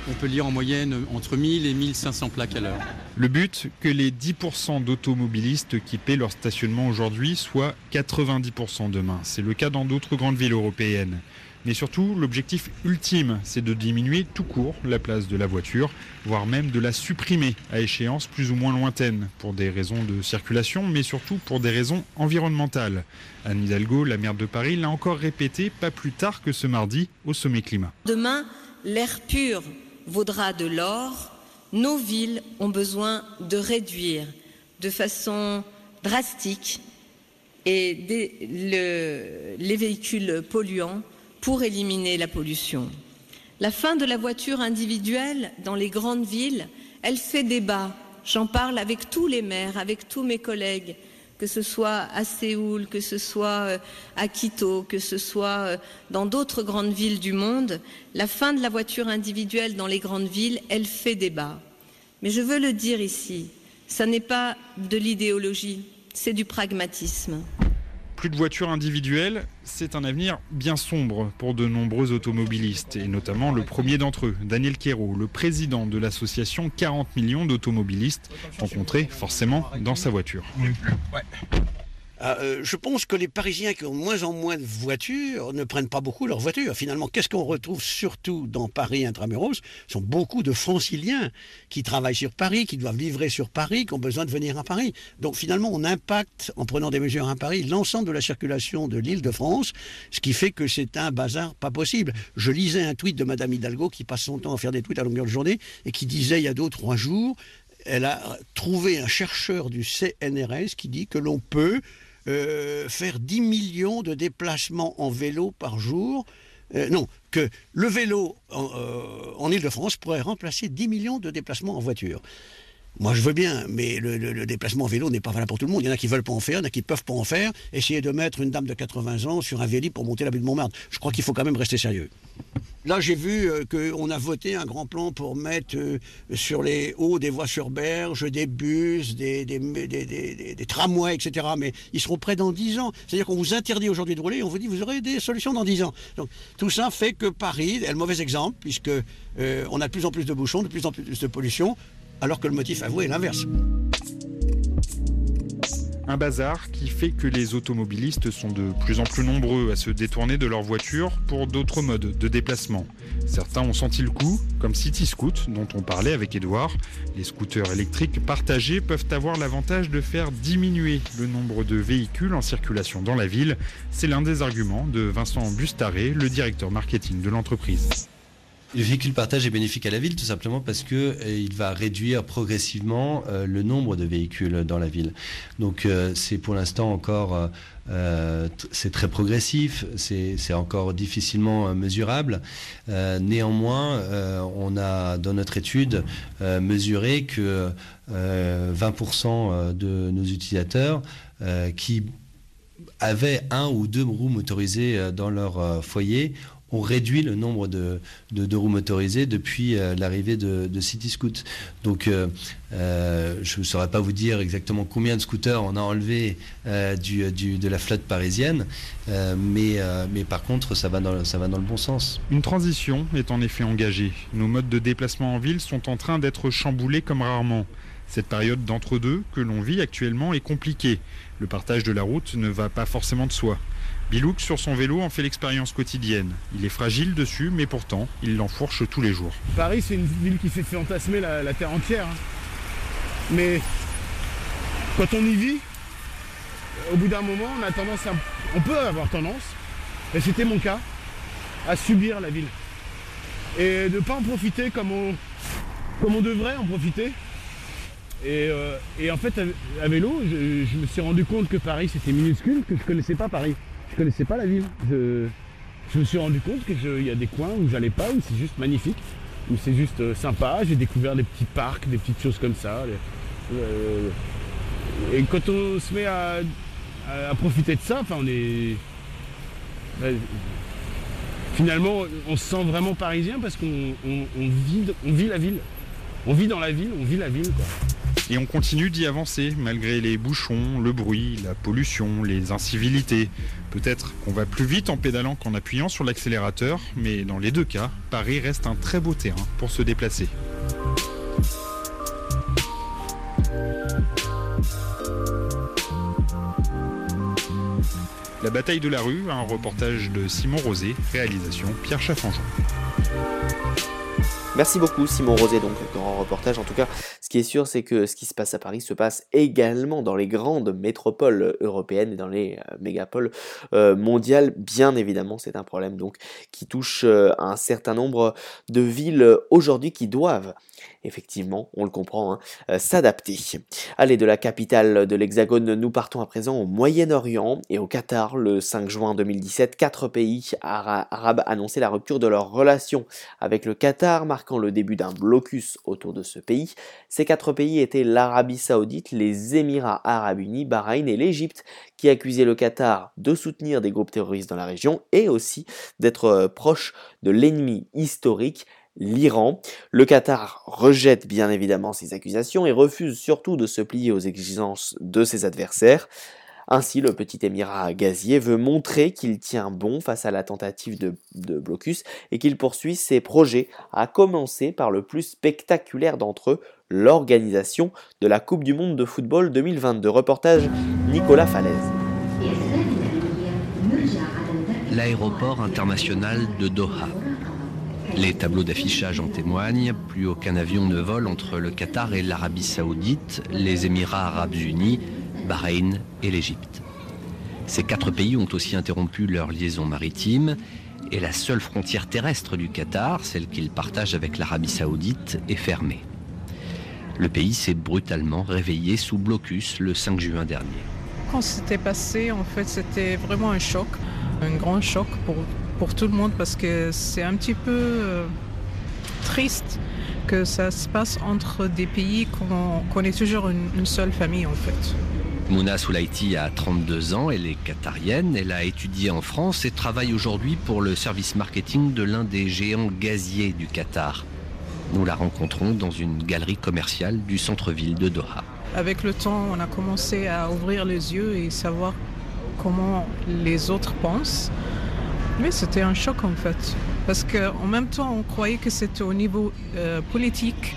[SPEAKER 11] on peut lire en moyenne entre 1000 et 1500 plaques à l'heure.
[SPEAKER 6] Le but, que les 10% d'automobilistes qui paient leur stationnement aujourd'hui soient 90% demain. C'est le cas dans d'autres grandes villes européennes. Mais surtout, l'objectif ultime, c'est de diminuer tout court la place de la voiture, voire même de la supprimer à échéance plus ou moins lointaine, pour des raisons de circulation, mais surtout pour des raisons environnementales. Anne Hidalgo, la maire de Paris, l'a encore répété pas plus tard que ce mardi au sommet climat.
[SPEAKER 12] Demain, l'air pur vaudra de l'or. Nos villes ont besoin de réduire de façon drastique les véhicules polluants pour éliminer la pollution. La fin de la voiture individuelle dans les grandes villes, elle fait débat. J'en parle avec tous les maires, avec tous mes collègues, que ce soit à Séoul, que ce soit euh, à Quito, que ce soit euh, dans d'autres grandes villes du monde. La fin de la voiture individuelle dans les grandes villes, elle fait débat. Mais je veux le dire ici, ça n'est pas de l'idéologie, c'est du pragmatisme.
[SPEAKER 6] Plus de voitures individuelles, c'est un avenir bien sombre pour de nombreux automobilistes, et notamment le premier d'entre eux, Daniel Quérault, le président de l'association 40 millions d'automobilistes, rencontrés forcément dans sa voiture.
[SPEAKER 13] Euh, je pense que les Parisiens qui ont moins en moins de voitures ne prennent pas beaucoup leur voiture. Finalement, qu'est-ce qu'on retrouve surtout dans Paris intramuros? Ce sont beaucoup de franciliens qui travaillent sur Paris, qui doivent livrer sur Paris, qui ont besoin de venir à Paris. Donc finalement, on impacte, en prenant des mesures à Paris, l'ensemble de la circulation de l'île de France, ce qui fait que c'est un bazar pas possible. Je lisais un tweet de Madame Hidalgo qui passe son temps à faire des tweets à longueur de journée et qui disait il y a deux ou trois jours, elle a trouvé un chercheur du CNRS qui dit que l'on peut euh, faire 10 millions de déplacements en vélo par jour. Euh, non, que le vélo en, euh, en Ile-de-France pourrait remplacer 10 millions de déplacements en voiture. Moi, je veux bien, mais le, déplacement en vélo n'est pas valable pour tout le monde. Il y en a qui veulent pas en faire, il y en a qui peuvent pas en faire. Essayer de mettre une dame de 80 ans sur un vélo pour monter la butte de Montmartre. Je crois qu'il faut quand même rester sérieux. Là, j'ai vu euh, qu'on a voté un grand plan pour mettre euh, sur les hauts des voies sur berge, des bus, des, tramways, etc. Mais ils seront prêts dans 10 ans. C'est-à-dire qu'on vous interdit aujourd'hui de rouler on vous dit vous aurez des solutions dans 10 ans. Donc tout ça fait que Paris est le mauvais exemple, puisque euh, on a de plus en plus de bouchons, de plus en plus de pollution, alors que le motif avoué est l'inverse.
[SPEAKER 6] Un bazar qui fait que les automobilistes sont de plus en plus nombreux à se détourner de leur voiture pour d'autres modes de déplacement. Certains ont senti le coup, comme City Scoot, dont on parlait avec Edouard. Les scooters électriques partagés peuvent avoir l'avantage de faire diminuer le nombre de véhicules en circulation dans la ville. C'est l'un des arguments de Vincent Bustaré, le directeur marketing de l'entreprise.
[SPEAKER 14] Le véhicule partage est bénéfique à la ville tout simplement parce que euh, il va réduire progressivement euh, le nombre de véhicules dans la ville. Donc euh, c'est pour l'instant encore c'est très progressif, c'est encore difficilement mesurable. Néanmoins, on a dans notre étude mesuré que euh, 20% de nos utilisateurs qui avaient un ou deux roues motorisées dans leur foyer ont réduit le nombre de, roues motorisées depuis euh, l'arrivée de, City Scoot. Donc euh, euh, je ne saurais pas vous dire exactement combien de scooters on a enlevé de la flotte parisienne, mais, par contre ça va dans le bon sens.
[SPEAKER 6] Une transition est en effet engagée. Nos modes de déplacement en ville sont en train d'être chamboulés comme rarement. Cette période d'entre-deux que l'on vit actuellement est compliquée. Le partage de la route ne va pas forcément de soi. Bilouk, sur son vélo, en fait l'expérience quotidienne. Il est fragile dessus, mais pourtant, il l'enfourche tous les jours.
[SPEAKER 5] Paris, c'est une ville qui fait fantasmer la, terre entière. hein. Mais quand on y vit, au bout d'un moment, on a tendance. On peut avoir tendance, et c'était mon cas, à subir la ville. Et de ne pas en profiter comme on, devrait en profiter. Et, euh, en fait, à, vélo, je, me suis rendu compte que Paris c'était minuscule, que je connaissais pas Paris. Je connaissais pas la ville. Je, me suis rendu compte qu'il y a des coins où j'allais pas, où c'est juste magnifique, où c'est juste euh, sympa. J'ai découvert des petits parcs, des petites choses comme ça. Euh, et quand on se met à, profiter de ça, enfin on est. ben, finalement, on se sent vraiment parisien parce qu'on on- on vit, on vit la ville. On vit dans la ville, on vit la ville quoi.
[SPEAKER 6] Et on continue d'y avancer, malgré les bouchons, le bruit, la pollution, les incivilités. Peut-être qu'on va plus vite en pédalant qu'en appuyant sur l'accélérateur, mais dans les deux cas, Paris reste un très beau terrain pour se déplacer. La bataille de la rue, un reportage de Simon Rosé, réalisation Pierre Chaffanjon.
[SPEAKER 2] Merci beaucoup Simon Rosé, donc grand reportage. En tout cas, qui est sûr, c'est que ce qui se passe à Paris se passe également dans les grandes métropoles européennes et dans les euh, mégapoles euh, mondiales. Bien évidemment, c'est un problème donc qui touche euh, un certain nombre de villes aujourd'hui qui doivent effectivement, on le comprend, hein, euh, s'adapter. Allez, de la capitale de l'Hexagone, nous partons à présent au Moyen-Orient et au Qatar. Le 5 juin 2017, quatre pays arabes annonçaient la rupture de leurs relations avec le Qatar, marquant le début d'un blocus autour de ce pays. Quatre pays étaient l'Arabie saoudite, les Émirats arabes unis, Bahreïn et l'Égypte, qui accusaient le Qatar de soutenir des groupes terroristes dans la région et aussi d'être euh, proche de l'ennemi historique l'Iran. Le Qatar rejette bien évidemment ces accusations et refuse surtout de se plier aux exigences de ses adversaires. Ainsi, le petit émirat gazier veut montrer qu'il tient bon face à la tentative de, blocus et qu'il poursuit ses projets, à commencer par le plus spectaculaire d'entre eux, l'organisation de la Coupe du Monde de football 2022. Reportage Nicolas Falaise.
[SPEAKER 15] L'aéroport international de Doha. Les tableaux d'affichage en témoignent. Plus aucun avion ne vole entre le Qatar et l'Arabie saoudite, les Émirats arabes unis, Bahreïn et l'Égypte. Ces quatre pays ont aussi interrompu leur liaison maritime et la seule frontière terrestre du Qatar, celle qu'il partage avec l'Arabie saoudite, est fermée. Le pays s'est brutalement réveillé sous blocus le 5 juin dernier.
[SPEAKER 16] Quand c'était passé, en fait, c'était vraiment un choc, un grand choc pour tout le monde parce que c'est un petit peu euh, triste que ça se passe entre des pays qu'on est toujours une, seule famille en fait.
[SPEAKER 15] Mouna Soulaiti a 32 ans, elle est qatarienne, elle a étudié en France et travaille aujourd'hui pour le service marketing de l'un des géants gaziers du Qatar. Nous la rencontrons dans une galerie commerciale du centre-ville de Doha.
[SPEAKER 16] Avec le temps, on a commencé à ouvrir les yeux et savoir comment les autres pensent. Oui, c'était un choc en fait. Parce qu'en même temps, on croyait que c'était au niveau euh, politique,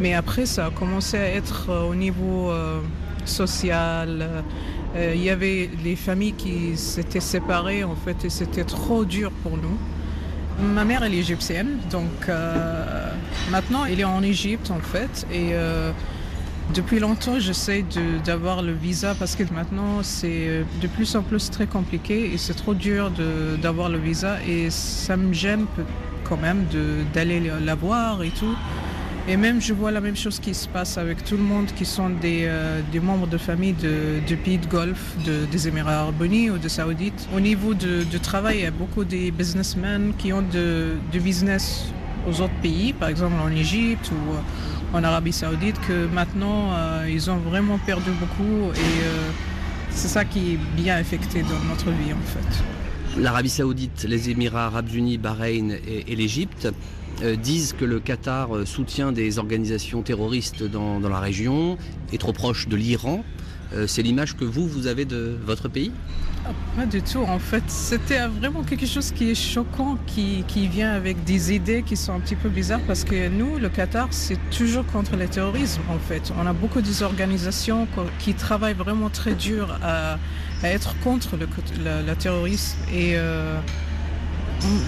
[SPEAKER 16] mais après, ça a commencé à être euh, au niveau euh, social. Il y avait les familles qui s'étaient séparées en fait, et c'était trop dur pour nous. Ma mère, est égyptienne, donc maintenant, elle est en Égypte en fait, et depuis longtemps, j'essaie d'avoir le visa parce que maintenant, c'est euh, de plus en plus très compliqué et c'est trop dur d'avoir le visa et ça me gêne quand même d'aller la voir et tout. Et même, je vois la même chose qui se passe avec tout le monde qui sont des, euh, membres de famille de, pays de Golfe, des Émirats arabes unis ou de Saoudites. Au niveau de, travail, il y a beaucoup de businessmen qui ont de business aux autres pays, par exemple en Égypte ou en Arabie Saoudite que maintenant euh, ils ont vraiment perdu beaucoup et euh, c'est ça qui est bien affecté dans notre vie en fait.
[SPEAKER 15] L'Arabie Saoudite, les Émirats Arabes Unis, Bahreïn et, l'Égypte euh, disent que le Qatar soutient des organisations terroristes dans, la région, est trop proche de l'Iran. c'est l'image que vous, vous avez de votre pays?
[SPEAKER 16] Pas du tout. En fait, c'était vraiment quelque chose qui est choquant, qui, vient avec des idées qui sont un petit peu bizarres parce que nous, le Qatar, c'est toujours contre le terrorisme. En fait, on a beaucoup d'organisations qui travaillent vraiment très dur à, être contre le, terrorisme euh,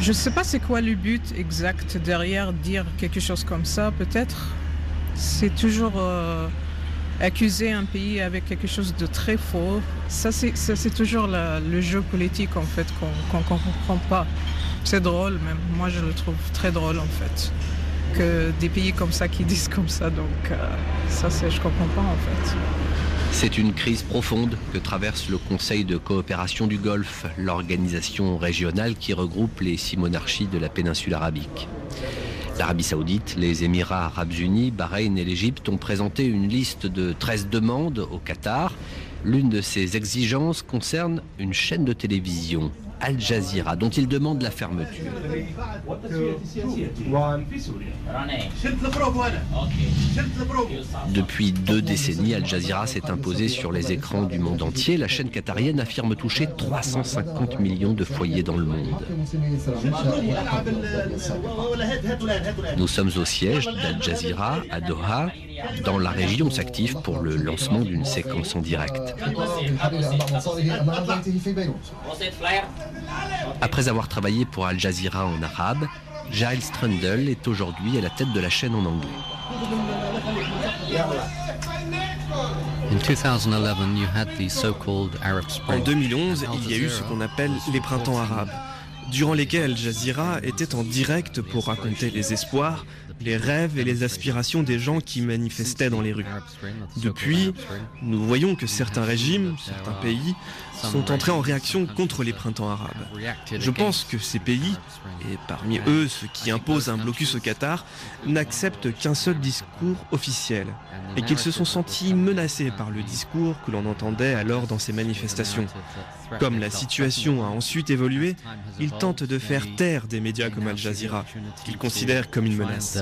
[SPEAKER 16] je ne sais pas c'est quoi le but exact derrière dire quelque chose comme ça. Peut-être c'est toujours euh, accuser un pays avec quelque chose de très faux, ça c'est toujours le jeu politique en fait qu'on ne comprend pas. C'est drôle même, moi je le trouve très drôle en fait. Que des pays comme ça qui disent comme ça, donc euh, ça je comprends pas en fait.
[SPEAKER 15] C'est une crise profonde que traverse le Conseil de coopération du Golfe, l'organisation régionale qui regroupe les six monarchies de la péninsule arabique. L'Arabie saoudite, les Émirats arabes unis, Bahreïn et l'Égypte ont présenté une liste de 13 demandes au Qatar. L'une de ces exigences concerne une chaîne de télévision, Al Jazeera, dont il demande la fermeture. Depuis deux décennies, Al Jazeera s'est imposée sur les écrans du monde entier. La chaîne qatarienne affirme toucher 350 millions de foyers dans le monde. Nous sommes au siège d'Al Jazeera à Doha. Dans la région, on s'active pour le lancement d'une séquence en direct. Après avoir travaillé pour Al Jazeera en arabe, Giles Trundle est aujourd'hui à la tête de la chaîne en anglais.
[SPEAKER 17] En 2011, il y a eu ce qu'on appelle les printemps arabes, durant lesquels Al Jazeera était en direct pour raconter les espoirs, les rêves et les aspirations des gens qui manifestaient dans les rues. Depuis, nous voyons que certains régimes, certains pays, sont entrés en réaction contre les printemps arabes. Je pense que ces pays, et parmi eux ceux qui imposent un blocus au Qatar, n'acceptent qu'un seul discours officiel, et qu'ils se sont sentis menacés par le discours que l'on entendait alors dans ces manifestations. Comme la situation a ensuite évolué, ils tentent de faire taire des médias comme Al Jazeera, qu'ils considèrent comme une menace.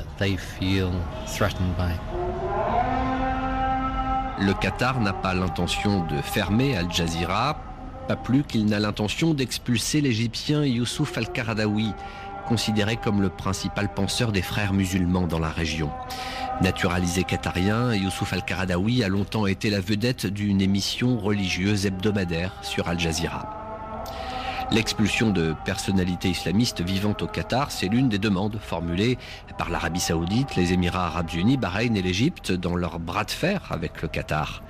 [SPEAKER 15] Le Qatar n'a pas l'intention de fermer Al Jazeera, pas plus qu'il n'a l'intention d'expulser l'Égyptien Youssouf al-Qaradawi, considéré comme le principal penseur des frères musulmans dans la région. Naturalisé qatarien, Youssouf al-Qaradawi a longtemps été la vedette d'une émission religieuse hebdomadaire sur Al Jazeera. L'expulsion de personnalités islamistes vivant au Qatar, c'est l'une des demandes formulées par l'Arabie saoudite, les Émirats arabes unis, Bahreïn et l'Égypte dans leur bras de fer avec le Qatar.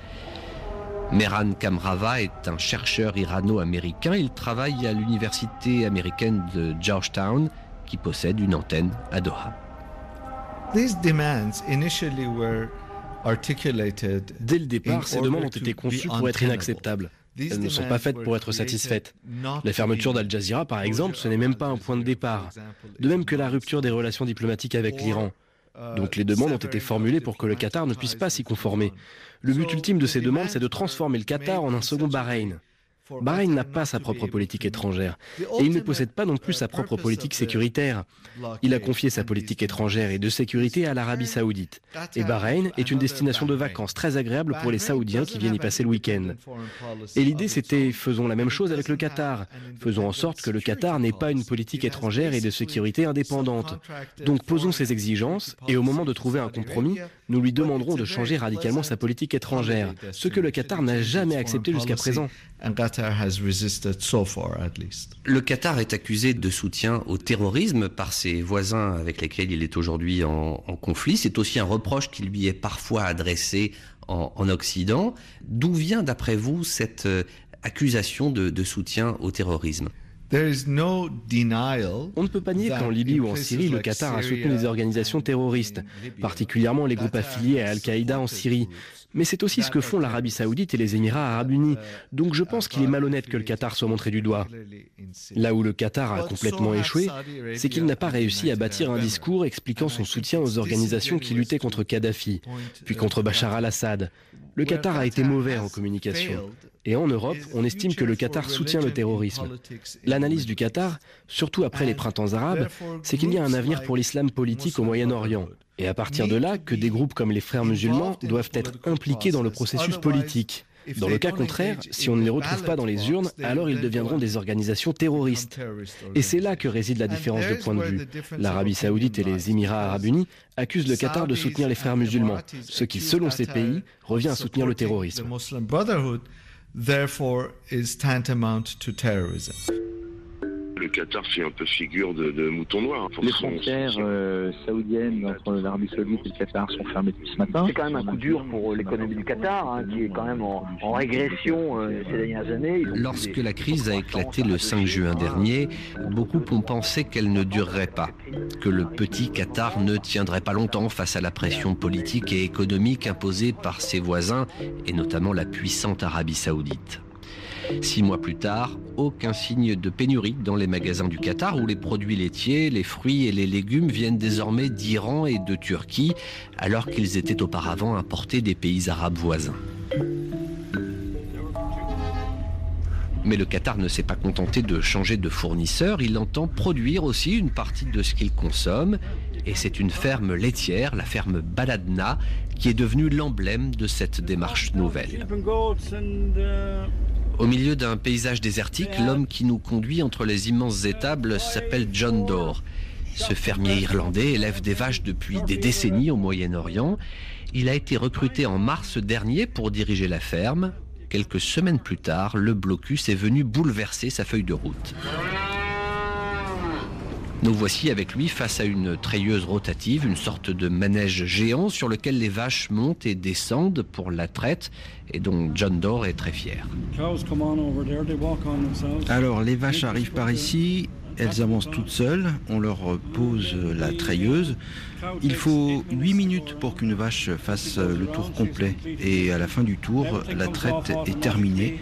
[SPEAKER 15] Mehran Kamrava est un chercheur irano-américain. Il travaille à l'université américaine de Georgetown qui possède une antenne à Doha.
[SPEAKER 18] Dès le départ, ces demandes ont été conçues pour être inacceptables. Elles ne sont pas faites pour être satisfaites. La fermeture d'Al Jazeera, par exemple, ce n'est même pas un point de départ. De même que la rupture des relations diplomatiques avec l'Iran. Donc les demandes ont été formulées pour que le Qatar ne puisse pas s'y conformer. Le but ultime de ces demandes, c'est de transformer le Qatar en un second Bahreïn. Bahreïn n'a pas sa propre politique étrangère et il ne possède pas non plus sa propre politique sécuritaire. Il a confié sa politique étrangère et de sécurité à l'Arabie saoudite. Et Bahreïn est une destination de vacances très agréable pour les Saoudiens qui viennent y passer le week-end. Et l'idée c'était faisons la même chose avec le Qatar. Faisons en sorte que le Qatar n'ait pas une politique étrangère et de sécurité indépendante. Donc posons ces exigences et au moment de trouver un compromis, nous lui demanderons de changer radicalement sa politique étrangère, ce que le Qatar n'a jamais accepté jusqu'à présent.
[SPEAKER 15] Le Qatar est accusé de soutien au terrorisme par ses voisins avec lesquels il est aujourd'hui en, conflit. C'est aussi un reproche qui lui est parfois adressé en, Occident. D'où vient, d'après vous, cette euh, accusation de soutien au terrorisme?
[SPEAKER 18] On ne peut pas nier qu'en Libye ou en Syrie, le Qatar a soutenu des organisations terroristes, particulièrement les groupes affiliés à Al-Qaïda en Syrie. Mais c'est aussi ce que font l'Arabie saoudite et les Émirats arabes unis. Donc je pense qu'il est malhonnête que le Qatar soit montré du doigt. Là où le Qatar a complètement échoué, c'est qu'il n'a pas réussi à bâtir un discours expliquant son soutien aux organisations qui luttaient contre Kadhafi, puis contre Bachar al-Assad. Le Qatar a été mauvais en communication. Et en Europe, on estime que le Qatar soutient le terrorisme. L'analyse du Qatar, surtout après les printemps arabes, c'est qu'il y a un avenir pour l'islam politique au Moyen-Orient. Et à partir de là, que des groupes comme les frères musulmans doivent être impliqués dans le processus politique. Dans le cas contraire, si on ne les retrouve pas dans les urnes, alors ils deviendront des organisations terroristes. Et c'est là que réside la différence de point de vue. L'Arabie saoudite et les Émirats arabes unis accusent le Qatar de soutenir les frères musulmans, ce qui, selon ces pays, revient à soutenir le terrorisme.
[SPEAKER 19] Le Qatar fait un peu figure de, mouton noir.
[SPEAKER 20] Les frontières euh, saoudiennes entre l'Arabie Saoudite et le Qatar sont fermées depuis ce matin.
[SPEAKER 21] C'est quand même un coup dur pour l'économie du Qatar, hein, qui est quand même en, régression euh, ces dernières années.
[SPEAKER 15] Lorsque la crise a éclaté le 5 juin dernier, beaucoup ont pensé qu'elle ne durerait pas, que le petit Qatar ne tiendrait pas longtemps face à la pression politique et économique imposée par ses voisins, et notamment la puissante Arabie Saoudite. Six mois plus tard, aucun signe de pénurie dans les magasins du Qatar où les produits laitiers, les fruits et les légumes viennent désormais d'Iran et de Turquie alors qu'ils étaient auparavant importés des pays arabes voisins. Mais le Qatar ne s'est pas contenté de changer de fournisseur, il entend produire aussi une partie de ce qu'il consomme. Et c'est une ferme laitière, la ferme Baladna, qui est devenue l'emblème de cette démarche nouvelle. Au milieu d'un paysage désertique, l'homme qui nous conduit entre les immenses étables s'appelle John Dore. Ce fermier irlandais élève des vaches depuis des décennies au Moyen-Orient. Il a été recruté en mars dernier pour diriger la ferme. Quelques semaines plus tard, le blocus est venu bouleverser sa feuille de route. Nous voici avec lui face à une treilleuse rotative, une sorte de manège géant sur lequel les vaches montent et descendent pour la traite et dont John Doe est très fier.
[SPEAKER 22] Alors les vaches arrivent par ici, elles avancent toutes seules, on leur pose la treilleuse. Il faut 8 minutes pour qu'une vache fasse le tour complet et à la fin du tour, la traite est terminée.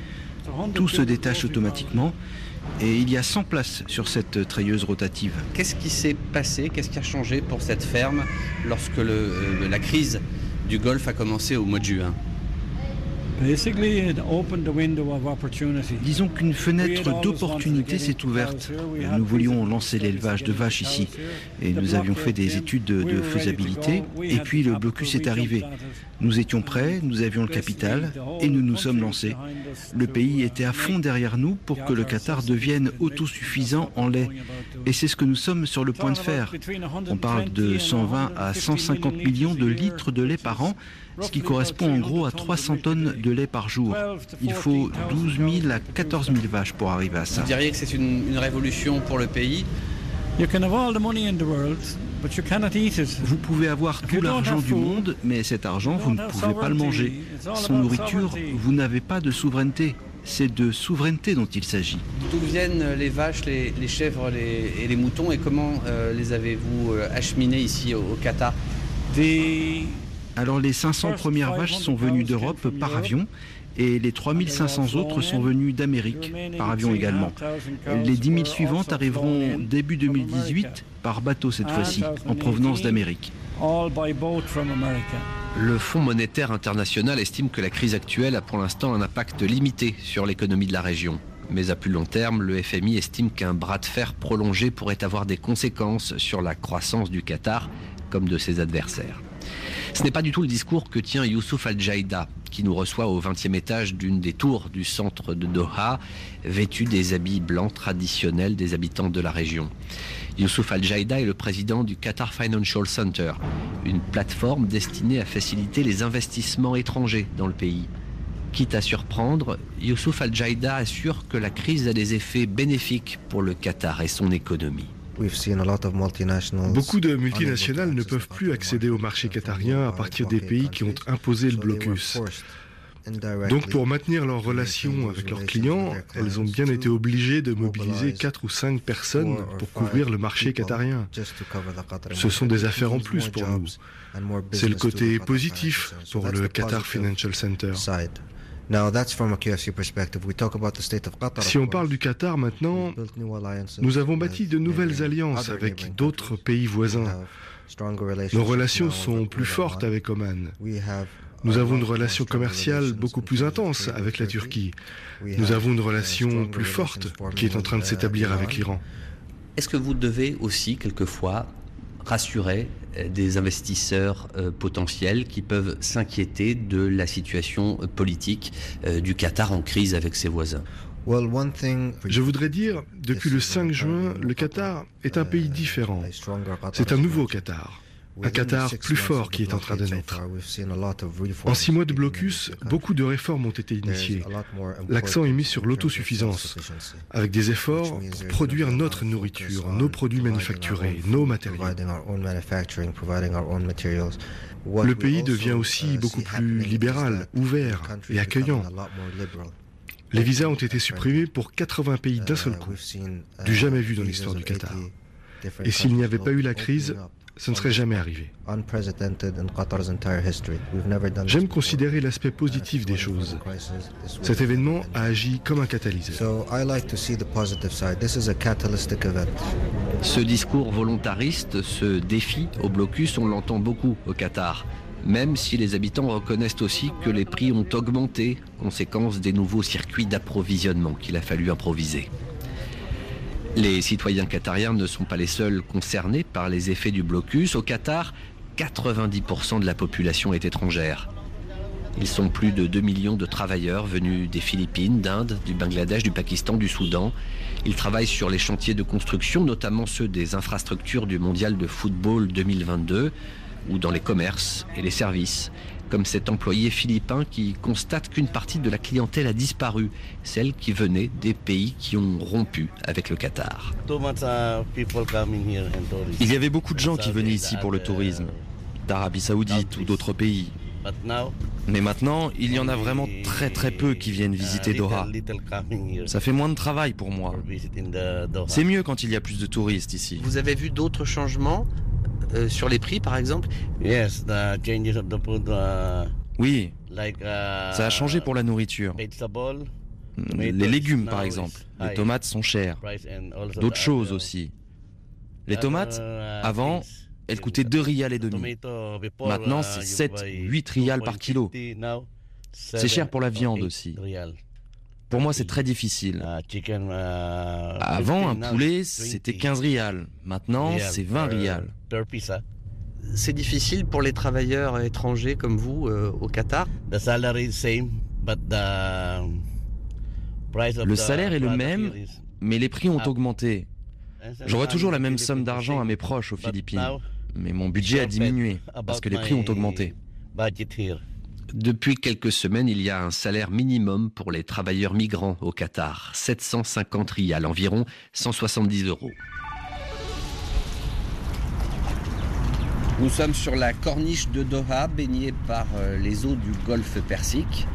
[SPEAKER 22] Tout se détache automatiquement et il y a 100 places sur cette treilleuse rotative.
[SPEAKER 15] Qu'est-ce qui s'est passé? Qu'est-ce qui a changé pour cette ferme lorsque le, la crise du Golfe a commencé au mois de juin?
[SPEAKER 22] Disons qu'une fenêtre d'opportunité s'est ouverte. Nous voulions lancer l'élevage de vaches ici. et nous avions fait des études de, faisabilité. Et puis le blocus est arrivé. Nous étions prêts, nous avions le capital et nous nous sommes lancés. Le pays était à fond derrière nous pour que le Qatar devienne autosuffisant en lait. Et c'est ce que nous sommes sur le point de faire. On parle de 120 à 150 millions de litres de lait par an ce qui correspond en gros à 300 tonnes de lait par jour. Il faut 12 000 à 14 000 vaches pour arriver à ça.
[SPEAKER 15] Vous diriez que c'est une, révolution pour le pays
[SPEAKER 22] Vous pouvez avoir tout l'argent du monde, mais cet argent, vous ne pouvez pas le manger. Sans nourriture, vous n'avez pas de souveraineté. C'est de souveraineté dont il s'agit.
[SPEAKER 15] D'où viennent les vaches, les, chèvres et les moutons et comment euh, les avez-vous euh, acheminés ici au, au Qatar?
[SPEAKER 22] Alors les 500 premières vaches sont venues d'Europe par avion et les 3500 autres sont venues d'Amérique par avion également. Les 10 000 suivantes arriveront début 2018 par bateau cette fois-ci, en provenance d'Amérique.
[SPEAKER 15] Le Fonds monétaire international estime que la crise actuelle a pour l'instant un impact limité sur l'économie de la région. Mais à plus long terme, le FMI estime qu'un bras de fer prolongé pourrait avoir des conséquences sur la croissance du Qatar comme de ses adversaires. Ce n'est pas du tout le discours que tient Youssouf Al-Jaïda, qui nous reçoit au 20e étage d'une des tours du centre de Doha, vêtu des habits blancs traditionnels des habitants de la région. Youssouf Al-Jaïda est le président du Qatar Financial Center, une plateforme destinée à faciliter les investissements étrangers dans le pays. Quitte à surprendre, Youssouf Al-Jaïda assure que la crise a des effets bénéfiques pour le Qatar et son économie.
[SPEAKER 23] Beaucoup de multinationales ne peuvent plus accéder au marché qatarien à partir des pays qui ont imposé le blocus. Donc pour maintenir leurs relations avec leurs clients, elles ont bien été obligées de mobiliser 4 ou 5 personnes pour couvrir le marché qatarien. Ce sont des affaires en plus pour nous. C'est le côté positif pour le Qatar Financial Center. Si on parle du Qatar maintenant, nous avons bâti de nouvelles alliances avec d'autres pays voisins. Nos relations sont plus fortes avec Oman. Nous avons une relation commerciale beaucoup plus intense avec la Turquie. Nous avons une relation plus forte qui est en train de s'établir avec l'Iran.
[SPEAKER 15] Est-ce que vous devez aussi quelquefois rassurer euh, des investisseurs euh, potentiels qui peuvent s'inquiéter de la situation euh, politique du Qatar en crise avec ses voisins?
[SPEAKER 23] Je voudrais dire, depuis le 5 juin, le Qatar est un pays différent. C'est un nouveau Qatar un Qatar plus fort qui est en train de naître. En six mois de blocus, beaucoup de réformes ont été initiées. L'accent est mis sur l'autosuffisance, avec des efforts pour produire notre nourriture, nos produits manufacturés, nos matériaux. Le pays devient aussi beaucoup plus libéral, ouvert et accueillant. Les visas ont été supprimés pour 80 pays d'un seul coup, du jamais vu dans l'histoire du Qatar. Et s'il n'y avait pas eu la crise, ce ne serait jamais arrivé. J'aime considérer l'aspect positif des choses. Cet événement a agi comme un catalyseur.
[SPEAKER 15] Ce discours volontariste, ce défi au blocus, on l'entend beaucoup au Qatar. même si les habitants reconnaissent aussi que les prix ont augmenté, conséquence des nouveaux circuits d'approvisionnement qu'il a fallu improviser. Les citoyens qatariens ne sont pas les seuls concernés par les effets du blocus. Au Qatar, 90% de la population est étrangère. Ils sont plus de 2 millions de travailleurs venus des Philippines, d'Inde, du Bangladesh, du Pakistan, du Soudan. Ils travaillent sur les chantiers de construction, notamment ceux des infrastructures du mondial de football 2022 ou dans les commerces et les services, comme cet employé philippin qui constate qu'une partie de la clientèle a disparu, celle qui venait des pays qui ont rompu avec le Qatar.
[SPEAKER 24] Il y avait beaucoup de gens qui venaient ici pour le tourisme, d'Arabie saoudite ou d'autres pays. Mais maintenant, il y en a vraiment très très peu qui viennent visiter Doha. Ça fait moins de travail pour moi. C'est mieux quand il y a plus de touristes ici.
[SPEAKER 2] Vous avez vu d'autres changements euh, sur les prix, par exemple
[SPEAKER 24] Oui. Ça a changé pour la nourriture. Les légumes, par exemple. Les tomates sont chères. D'autres choses aussi. Les tomates, avant, elles coûtaient 2 rials et demi. Maintenant, c'est 7 8 rials par kilo. C'est cher pour la viande aussi. Pour moi, c'est très difficile. Avant, un poulet, c'était 15 rials. Maintenant, c'est 20 rials.
[SPEAKER 2] C'est difficile pour les travailleurs étrangers comme vous euh, au Qatar?
[SPEAKER 24] Le salaire est le même, mais les prix ont augmenté. J'aurai toujours la même somme d'argent à mes proches aux Philippines, mais mon budget a diminué parce que les prix ont augmenté.
[SPEAKER 15] Depuis quelques semaines, il y a un salaire minimum pour les travailleurs migrants au Qatar, 750 rials, environ 170 euros. Nous sommes sur la corniche de Doha, baignée par euh, les eaux du golfe Persique.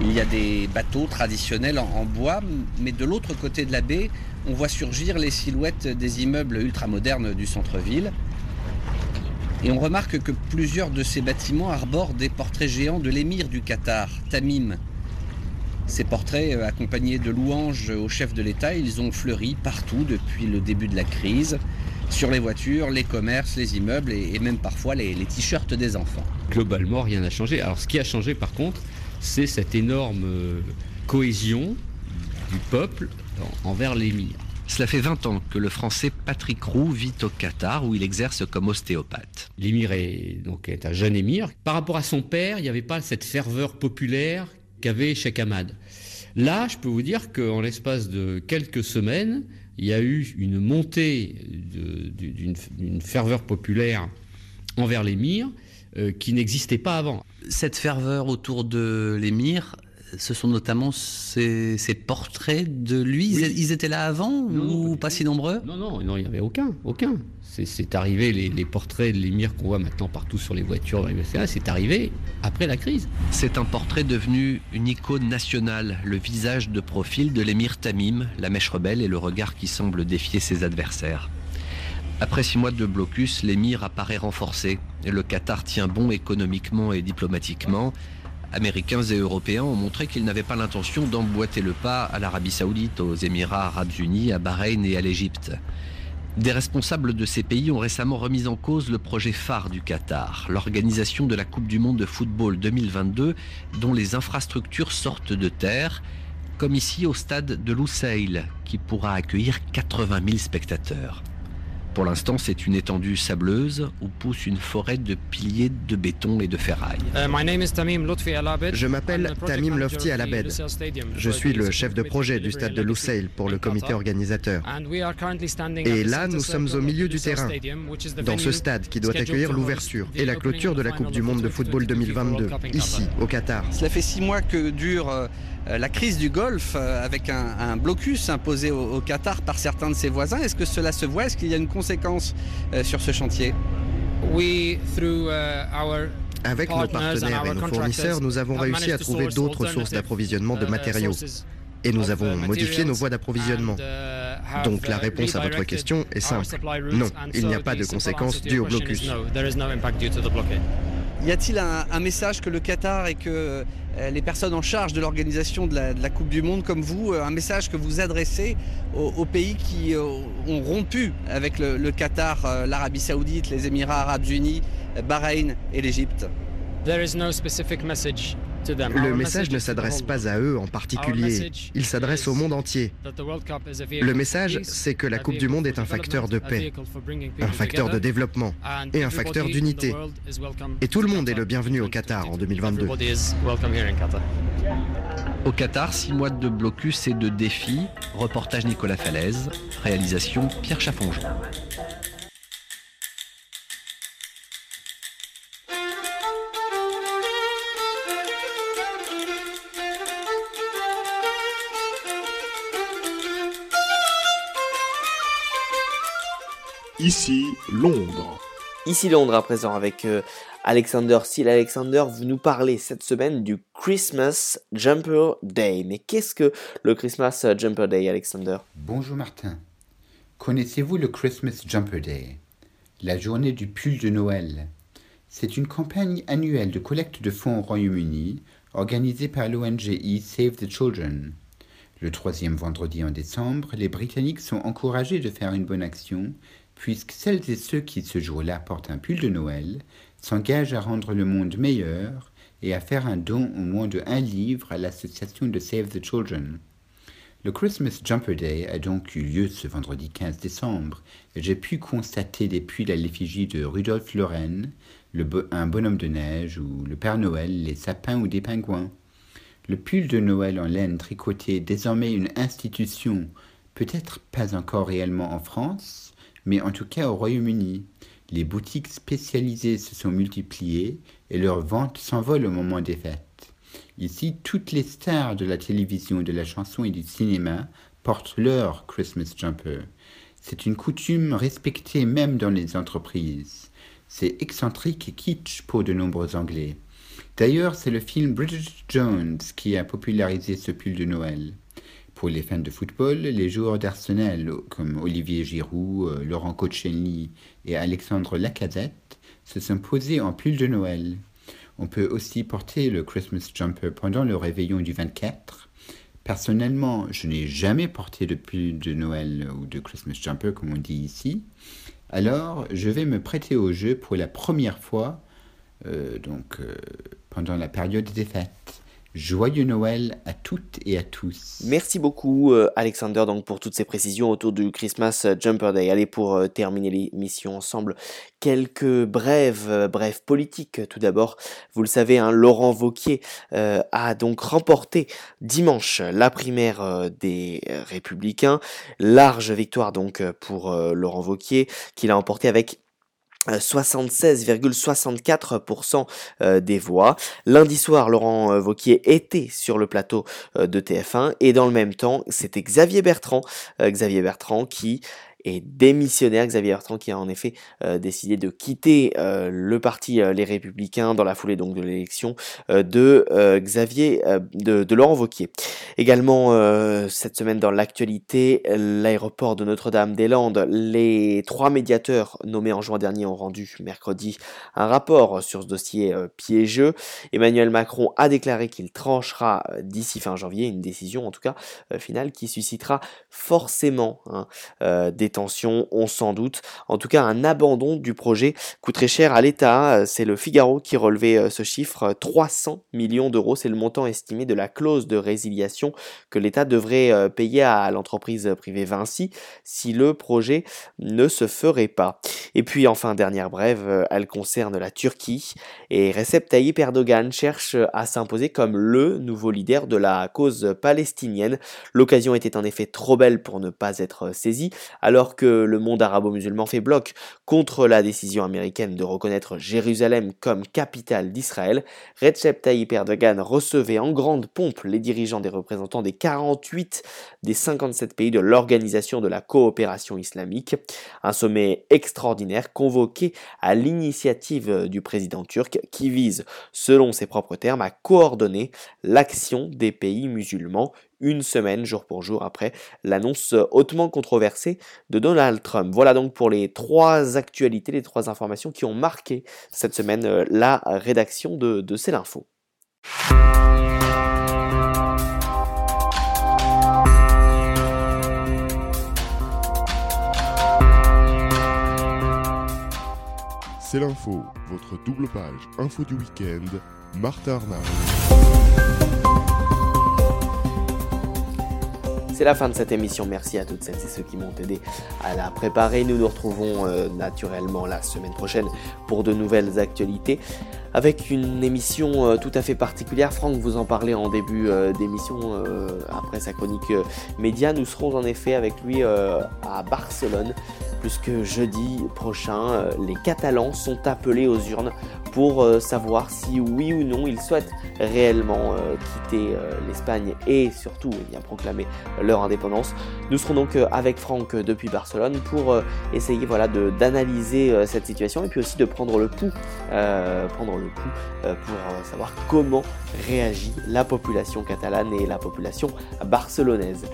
[SPEAKER 15] Il y a des bateaux traditionnels en, bois, mais de l'autre côté de la baie, on voit surgir les silhouettes des immeubles ultramodernes du centre-ville. Et on remarque que plusieurs de ces bâtiments arborent des portraits géants de l'émir du Qatar, Tamim. Ces portraits, euh, accompagnés de louanges au chef de l'État, ils ont fleuri partout depuis le début de la crise, sur les voitures, les commerces, les immeubles et, même parfois les, les t-shirts des enfants.
[SPEAKER 25] Globalement, rien n'a changé. Alors ce qui a changé par contre, c'est cette énorme euh, cohésion du peuple envers l'émir.
[SPEAKER 15] Cela fait 20 ans que le français Patrick Roux vit au Qatar où il exerce comme ostéopathe.
[SPEAKER 25] L'émir est donc est un jeune émir. Par rapport à son père, il n'y avait pas cette ferveur populaire qu'avait Sheikh Ahmad. Là, je peux vous dire qu'en l'espace de quelques semaines, il y a eu une montée d'une ferveur populaire envers l'émir euh, qui n'existait pas avant.
[SPEAKER 2] Cette ferveur autour de l'émir, ce sont notamment ces, portraits de lui. Ils étaient là avant ou pas, si nombreux?
[SPEAKER 25] Non, non, non, il n'y avait aucun, aucun. C'est arrivé, les, portraits de l'émir qu'on voit maintenant partout sur les voitures, c'est arrivé après la crise.
[SPEAKER 15] C'est un portrait devenu une icône nationale, le visage de profil de l'émir Tamim, la mèche rebelle et le regard qui semble défier ses adversaires. Après six mois de blocus, l'émir apparaît renforcé et le Qatar tient bon économiquement et diplomatiquement. Américains et Européens ont montré qu'ils n'avaient pas l'intention d'emboîter le pas à l'Arabie saoudite, aux Émirats arabes unis, à Bahreïn et à l'Égypte. Des responsables de ces pays ont récemment remis en cause le projet phare du Qatar, l'organisation de la Coupe du Monde de football 2022, dont les infrastructures sortent de terre, comme ici au stade de Lusail, qui pourra accueillir 80 000 spectateurs. Pour l'instant, c'est une étendue sableuse où pousse une forêt de piliers de béton et de ferraille.
[SPEAKER 26] Euh, Je m'appelle Tamim Lofti Alabed. Je suis le chef de projet du stade de Lusail pour le comité organisateur. Et là, nous sommes au milieu du terrain, dans ce stade qui doit accueillir l'ouverture et la clôture de la Coupe du Monde de football 2022, ici, au Qatar.
[SPEAKER 2] Cela fait six mois que dure euh, la crise du Golfe euh, avec un, blocus imposé au, Qatar par certains de ses voisins. Est-ce que cela se voit? Est-ce qu'il y a une conséquence euh, sur ce chantier?
[SPEAKER 26] Uh, avec nos partenaires et nos fournisseurs, nous avons réussi à trouver d'autres sources d'approvisionnement de uh, matériaux. Et nous avons modifié nos voies d'approvisionnement. Uh, Donc la réponse à votre question est simple. Non, il n'y a pas de conséquences dues au blocus.
[SPEAKER 27] Y a-t-il un, message que le Qatar et que euh, les personnes en charge de l'organisation de, la, Coupe du Monde comme vous, euh, un message que vous adressez aux, pays qui euh, ont rompu avec le, Qatar, l'Arabie saoudite, les Émirats arabes unis, Bahreïn et l'Égypte
[SPEAKER 26] le message ne s'adresse pas à eux en particulier, il s'adresse au monde entier. Le message, c'est que la Coupe du Monde est un facteur de paix, un facteur de développement et un facteur d'unité. Et tout le monde est le bienvenu au Qatar en 2022.
[SPEAKER 15] Au Qatar, six mois de blocus et de défis. Reportage Nicolas Falaise, réalisation Pierre Chaffongeon.
[SPEAKER 28] Ici Londres.
[SPEAKER 2] Ici Londres à présent avec euh, Alexander Steele. Alexander, vous nous parlez cette semaine du Christmas Jumper Day. Mais qu'est-ce que le Christmas Jumper Day, Alexander?
[SPEAKER 29] Bonjour Martin. Connaissez-vous le Christmas Jumper Day? La journée du pull de Noël. C'est une campagne annuelle de collecte de fonds au Royaume-Uni organisée par l'ONG Save the Children. Le troisième vendredi en décembre, les Britanniques sont encouragés de faire une bonne action puisque celles et ceux qui ce jour-là portent un pull de Noël s'engagent à rendre le monde meilleur et à faire un don au moins de un livre à l'association de Save the Children. Le Christmas Jumper Day a donc eu lieu ce vendredi 15 décembre et j'ai pu constater des pulls à l'effigie de Rudolf Loren, un bonhomme de neige ou le Père Noël, les sapins ou des pingouins. Le pull de Noël en laine tricoté est désormais une institution, peut-être pas encore réellement en France, mais en tout cas au Royaume-Uni. Les boutiques spécialisées se sont multipliées et leurs ventes s'envolent au moment des fêtes. Ici, toutes les stars de la télévision, de la chanson et du cinéma portent leur Christmas jumper. C'est une coutume respectée même dans les entreprises. C'est excentrique et kitsch pour de nombreux Anglais. D'ailleurs, c'est le film Bridget Jones qui a popularisé ce pull de Noël. Pour les fans de football, les joueurs d'Arsenal comme Olivier Giroud, euh, Laurent Koscielny et Alexandre Lacazette se sont posés en pull de Noël. On peut aussi porter le Christmas jumper pendant le réveillon du 24. Personnellement, je n'ai jamais porté de pull de Noël ou de Christmas jumper comme on dit ici. Alors, je vais me prêter au jeu pour la première fois, euh, donc euh, pendant la période des fêtes. Joyeux Noël à toutes et à tous.
[SPEAKER 2] Merci beaucoup euh, Alexander donc pour toutes ces précisions autour du Christmas euh, Jumper Day. Allez pour euh, terminer l'émission ensemble, quelques brèves brèves politiques. Tout d'abord, vous le savez, hein, Laurent Vauquier a donc remporté dimanche la primaire des Républicains. Large victoire donc pour Laurent Vauquier qu'il a emporté avec 76,64% euh, des voix. Lundi soir, Laurent euh, Vauquier était sur le plateau euh, de TF1 et dans le même temps, c'était Xavier Bertrand, Xavier Bertrand qui et démissionnaire. Xavier Bertrand qui a en effet euh, décidé de quitter euh, le parti euh, Les Républicains dans la foulée donc de l'élection de Xavier de, Laurent Vauquier. Également cette semaine dans l'actualité, l'aéroport de Notre-Dame-des-Landes, les trois médiateurs nommés en juin dernier ont rendu mercredi un rapport sur ce dossier piégeux. Emmanuel Macron a déclaré qu'il tranchera d'ici fin janvier une décision en tout cas finale qui suscitera forcément hein, des tensions, on s'en doute. En tout cas, un abandon du projet coûterait cher à l'État. C'est le Figaro qui relevait euh, ce chiffre. 300 millions d'euros, c'est le montant estimé de la clause de résiliation que l'État devrait euh, payer à l'entreprise privée Vinci si le projet ne se ferait pas. Et puis enfin, dernière brève, euh, elle concerne la Turquie. Et Recep Tayyip Erdogan cherche à s'imposer comme le nouveau leader de la cause palestinienne. L'occasion était en effet trop belle pour ne pas être saisie. Alors alors que le monde arabo-musulman fait bloc contre la décision américaine de reconnaître Jérusalem comme capitale d'Israël, Recep Tayyip Erdogan recevait en grande pompe les dirigeants des représentants des 48 des 57 pays de l'Organisation de la coopération islamique, un sommet extraordinaire convoqué à l'initiative du président turc qui vise, selon ses propres termes, à coordonner l'action des pays musulmans une semaine, jour pour jour, après l'annonce hautement controversée de Donald Trump. Voilà donc pour les trois actualités, les trois informations qui ont marqué cette semaine euh, la rédaction de, de C'est l'info.
[SPEAKER 30] C'est l'info, votre double page info du week-end, Martha Arnaud.
[SPEAKER 2] C'est la fin de cette émission. Merci à toutes celles et ceux qui m'ont aidé à la préparer. Nous nous retrouvons euh, naturellement la semaine prochaine pour de nouvelles actualités avec une émission euh, tout à fait particulière. Franck vous en parlait en début euh, d'émission après sa chronique média. Nous serons en effet avec lui à Barcelone puisque jeudi prochain, les Catalans sont appelés aux urnes pour savoir si oui ou non ils souhaitent réellement quitter l'Espagne et surtout eh bien, proclamer leur indépendance. Nous serons donc avec Franck depuis Barcelone pour essayer voilà, d'analyser cette situation et puis aussi de prendre le pouls, prendre le pouls pour savoir comment réagit la population catalane et la population barcelonaise.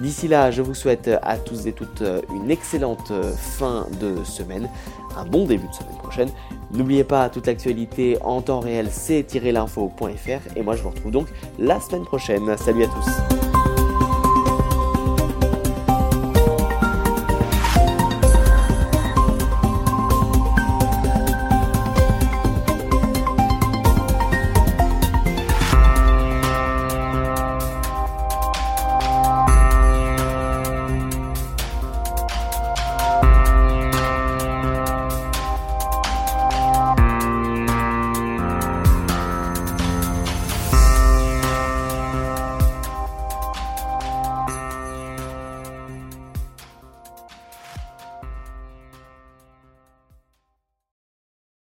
[SPEAKER 2] D'ici là, je vous souhaite à tous et toutes une excellente fin de semaine, un bon début de semaine prochaine. N'oubliez pas, toute l'actualité en temps réel, c'est-l'info.fr et moi je vous retrouve donc la semaine prochaine. Salut à tous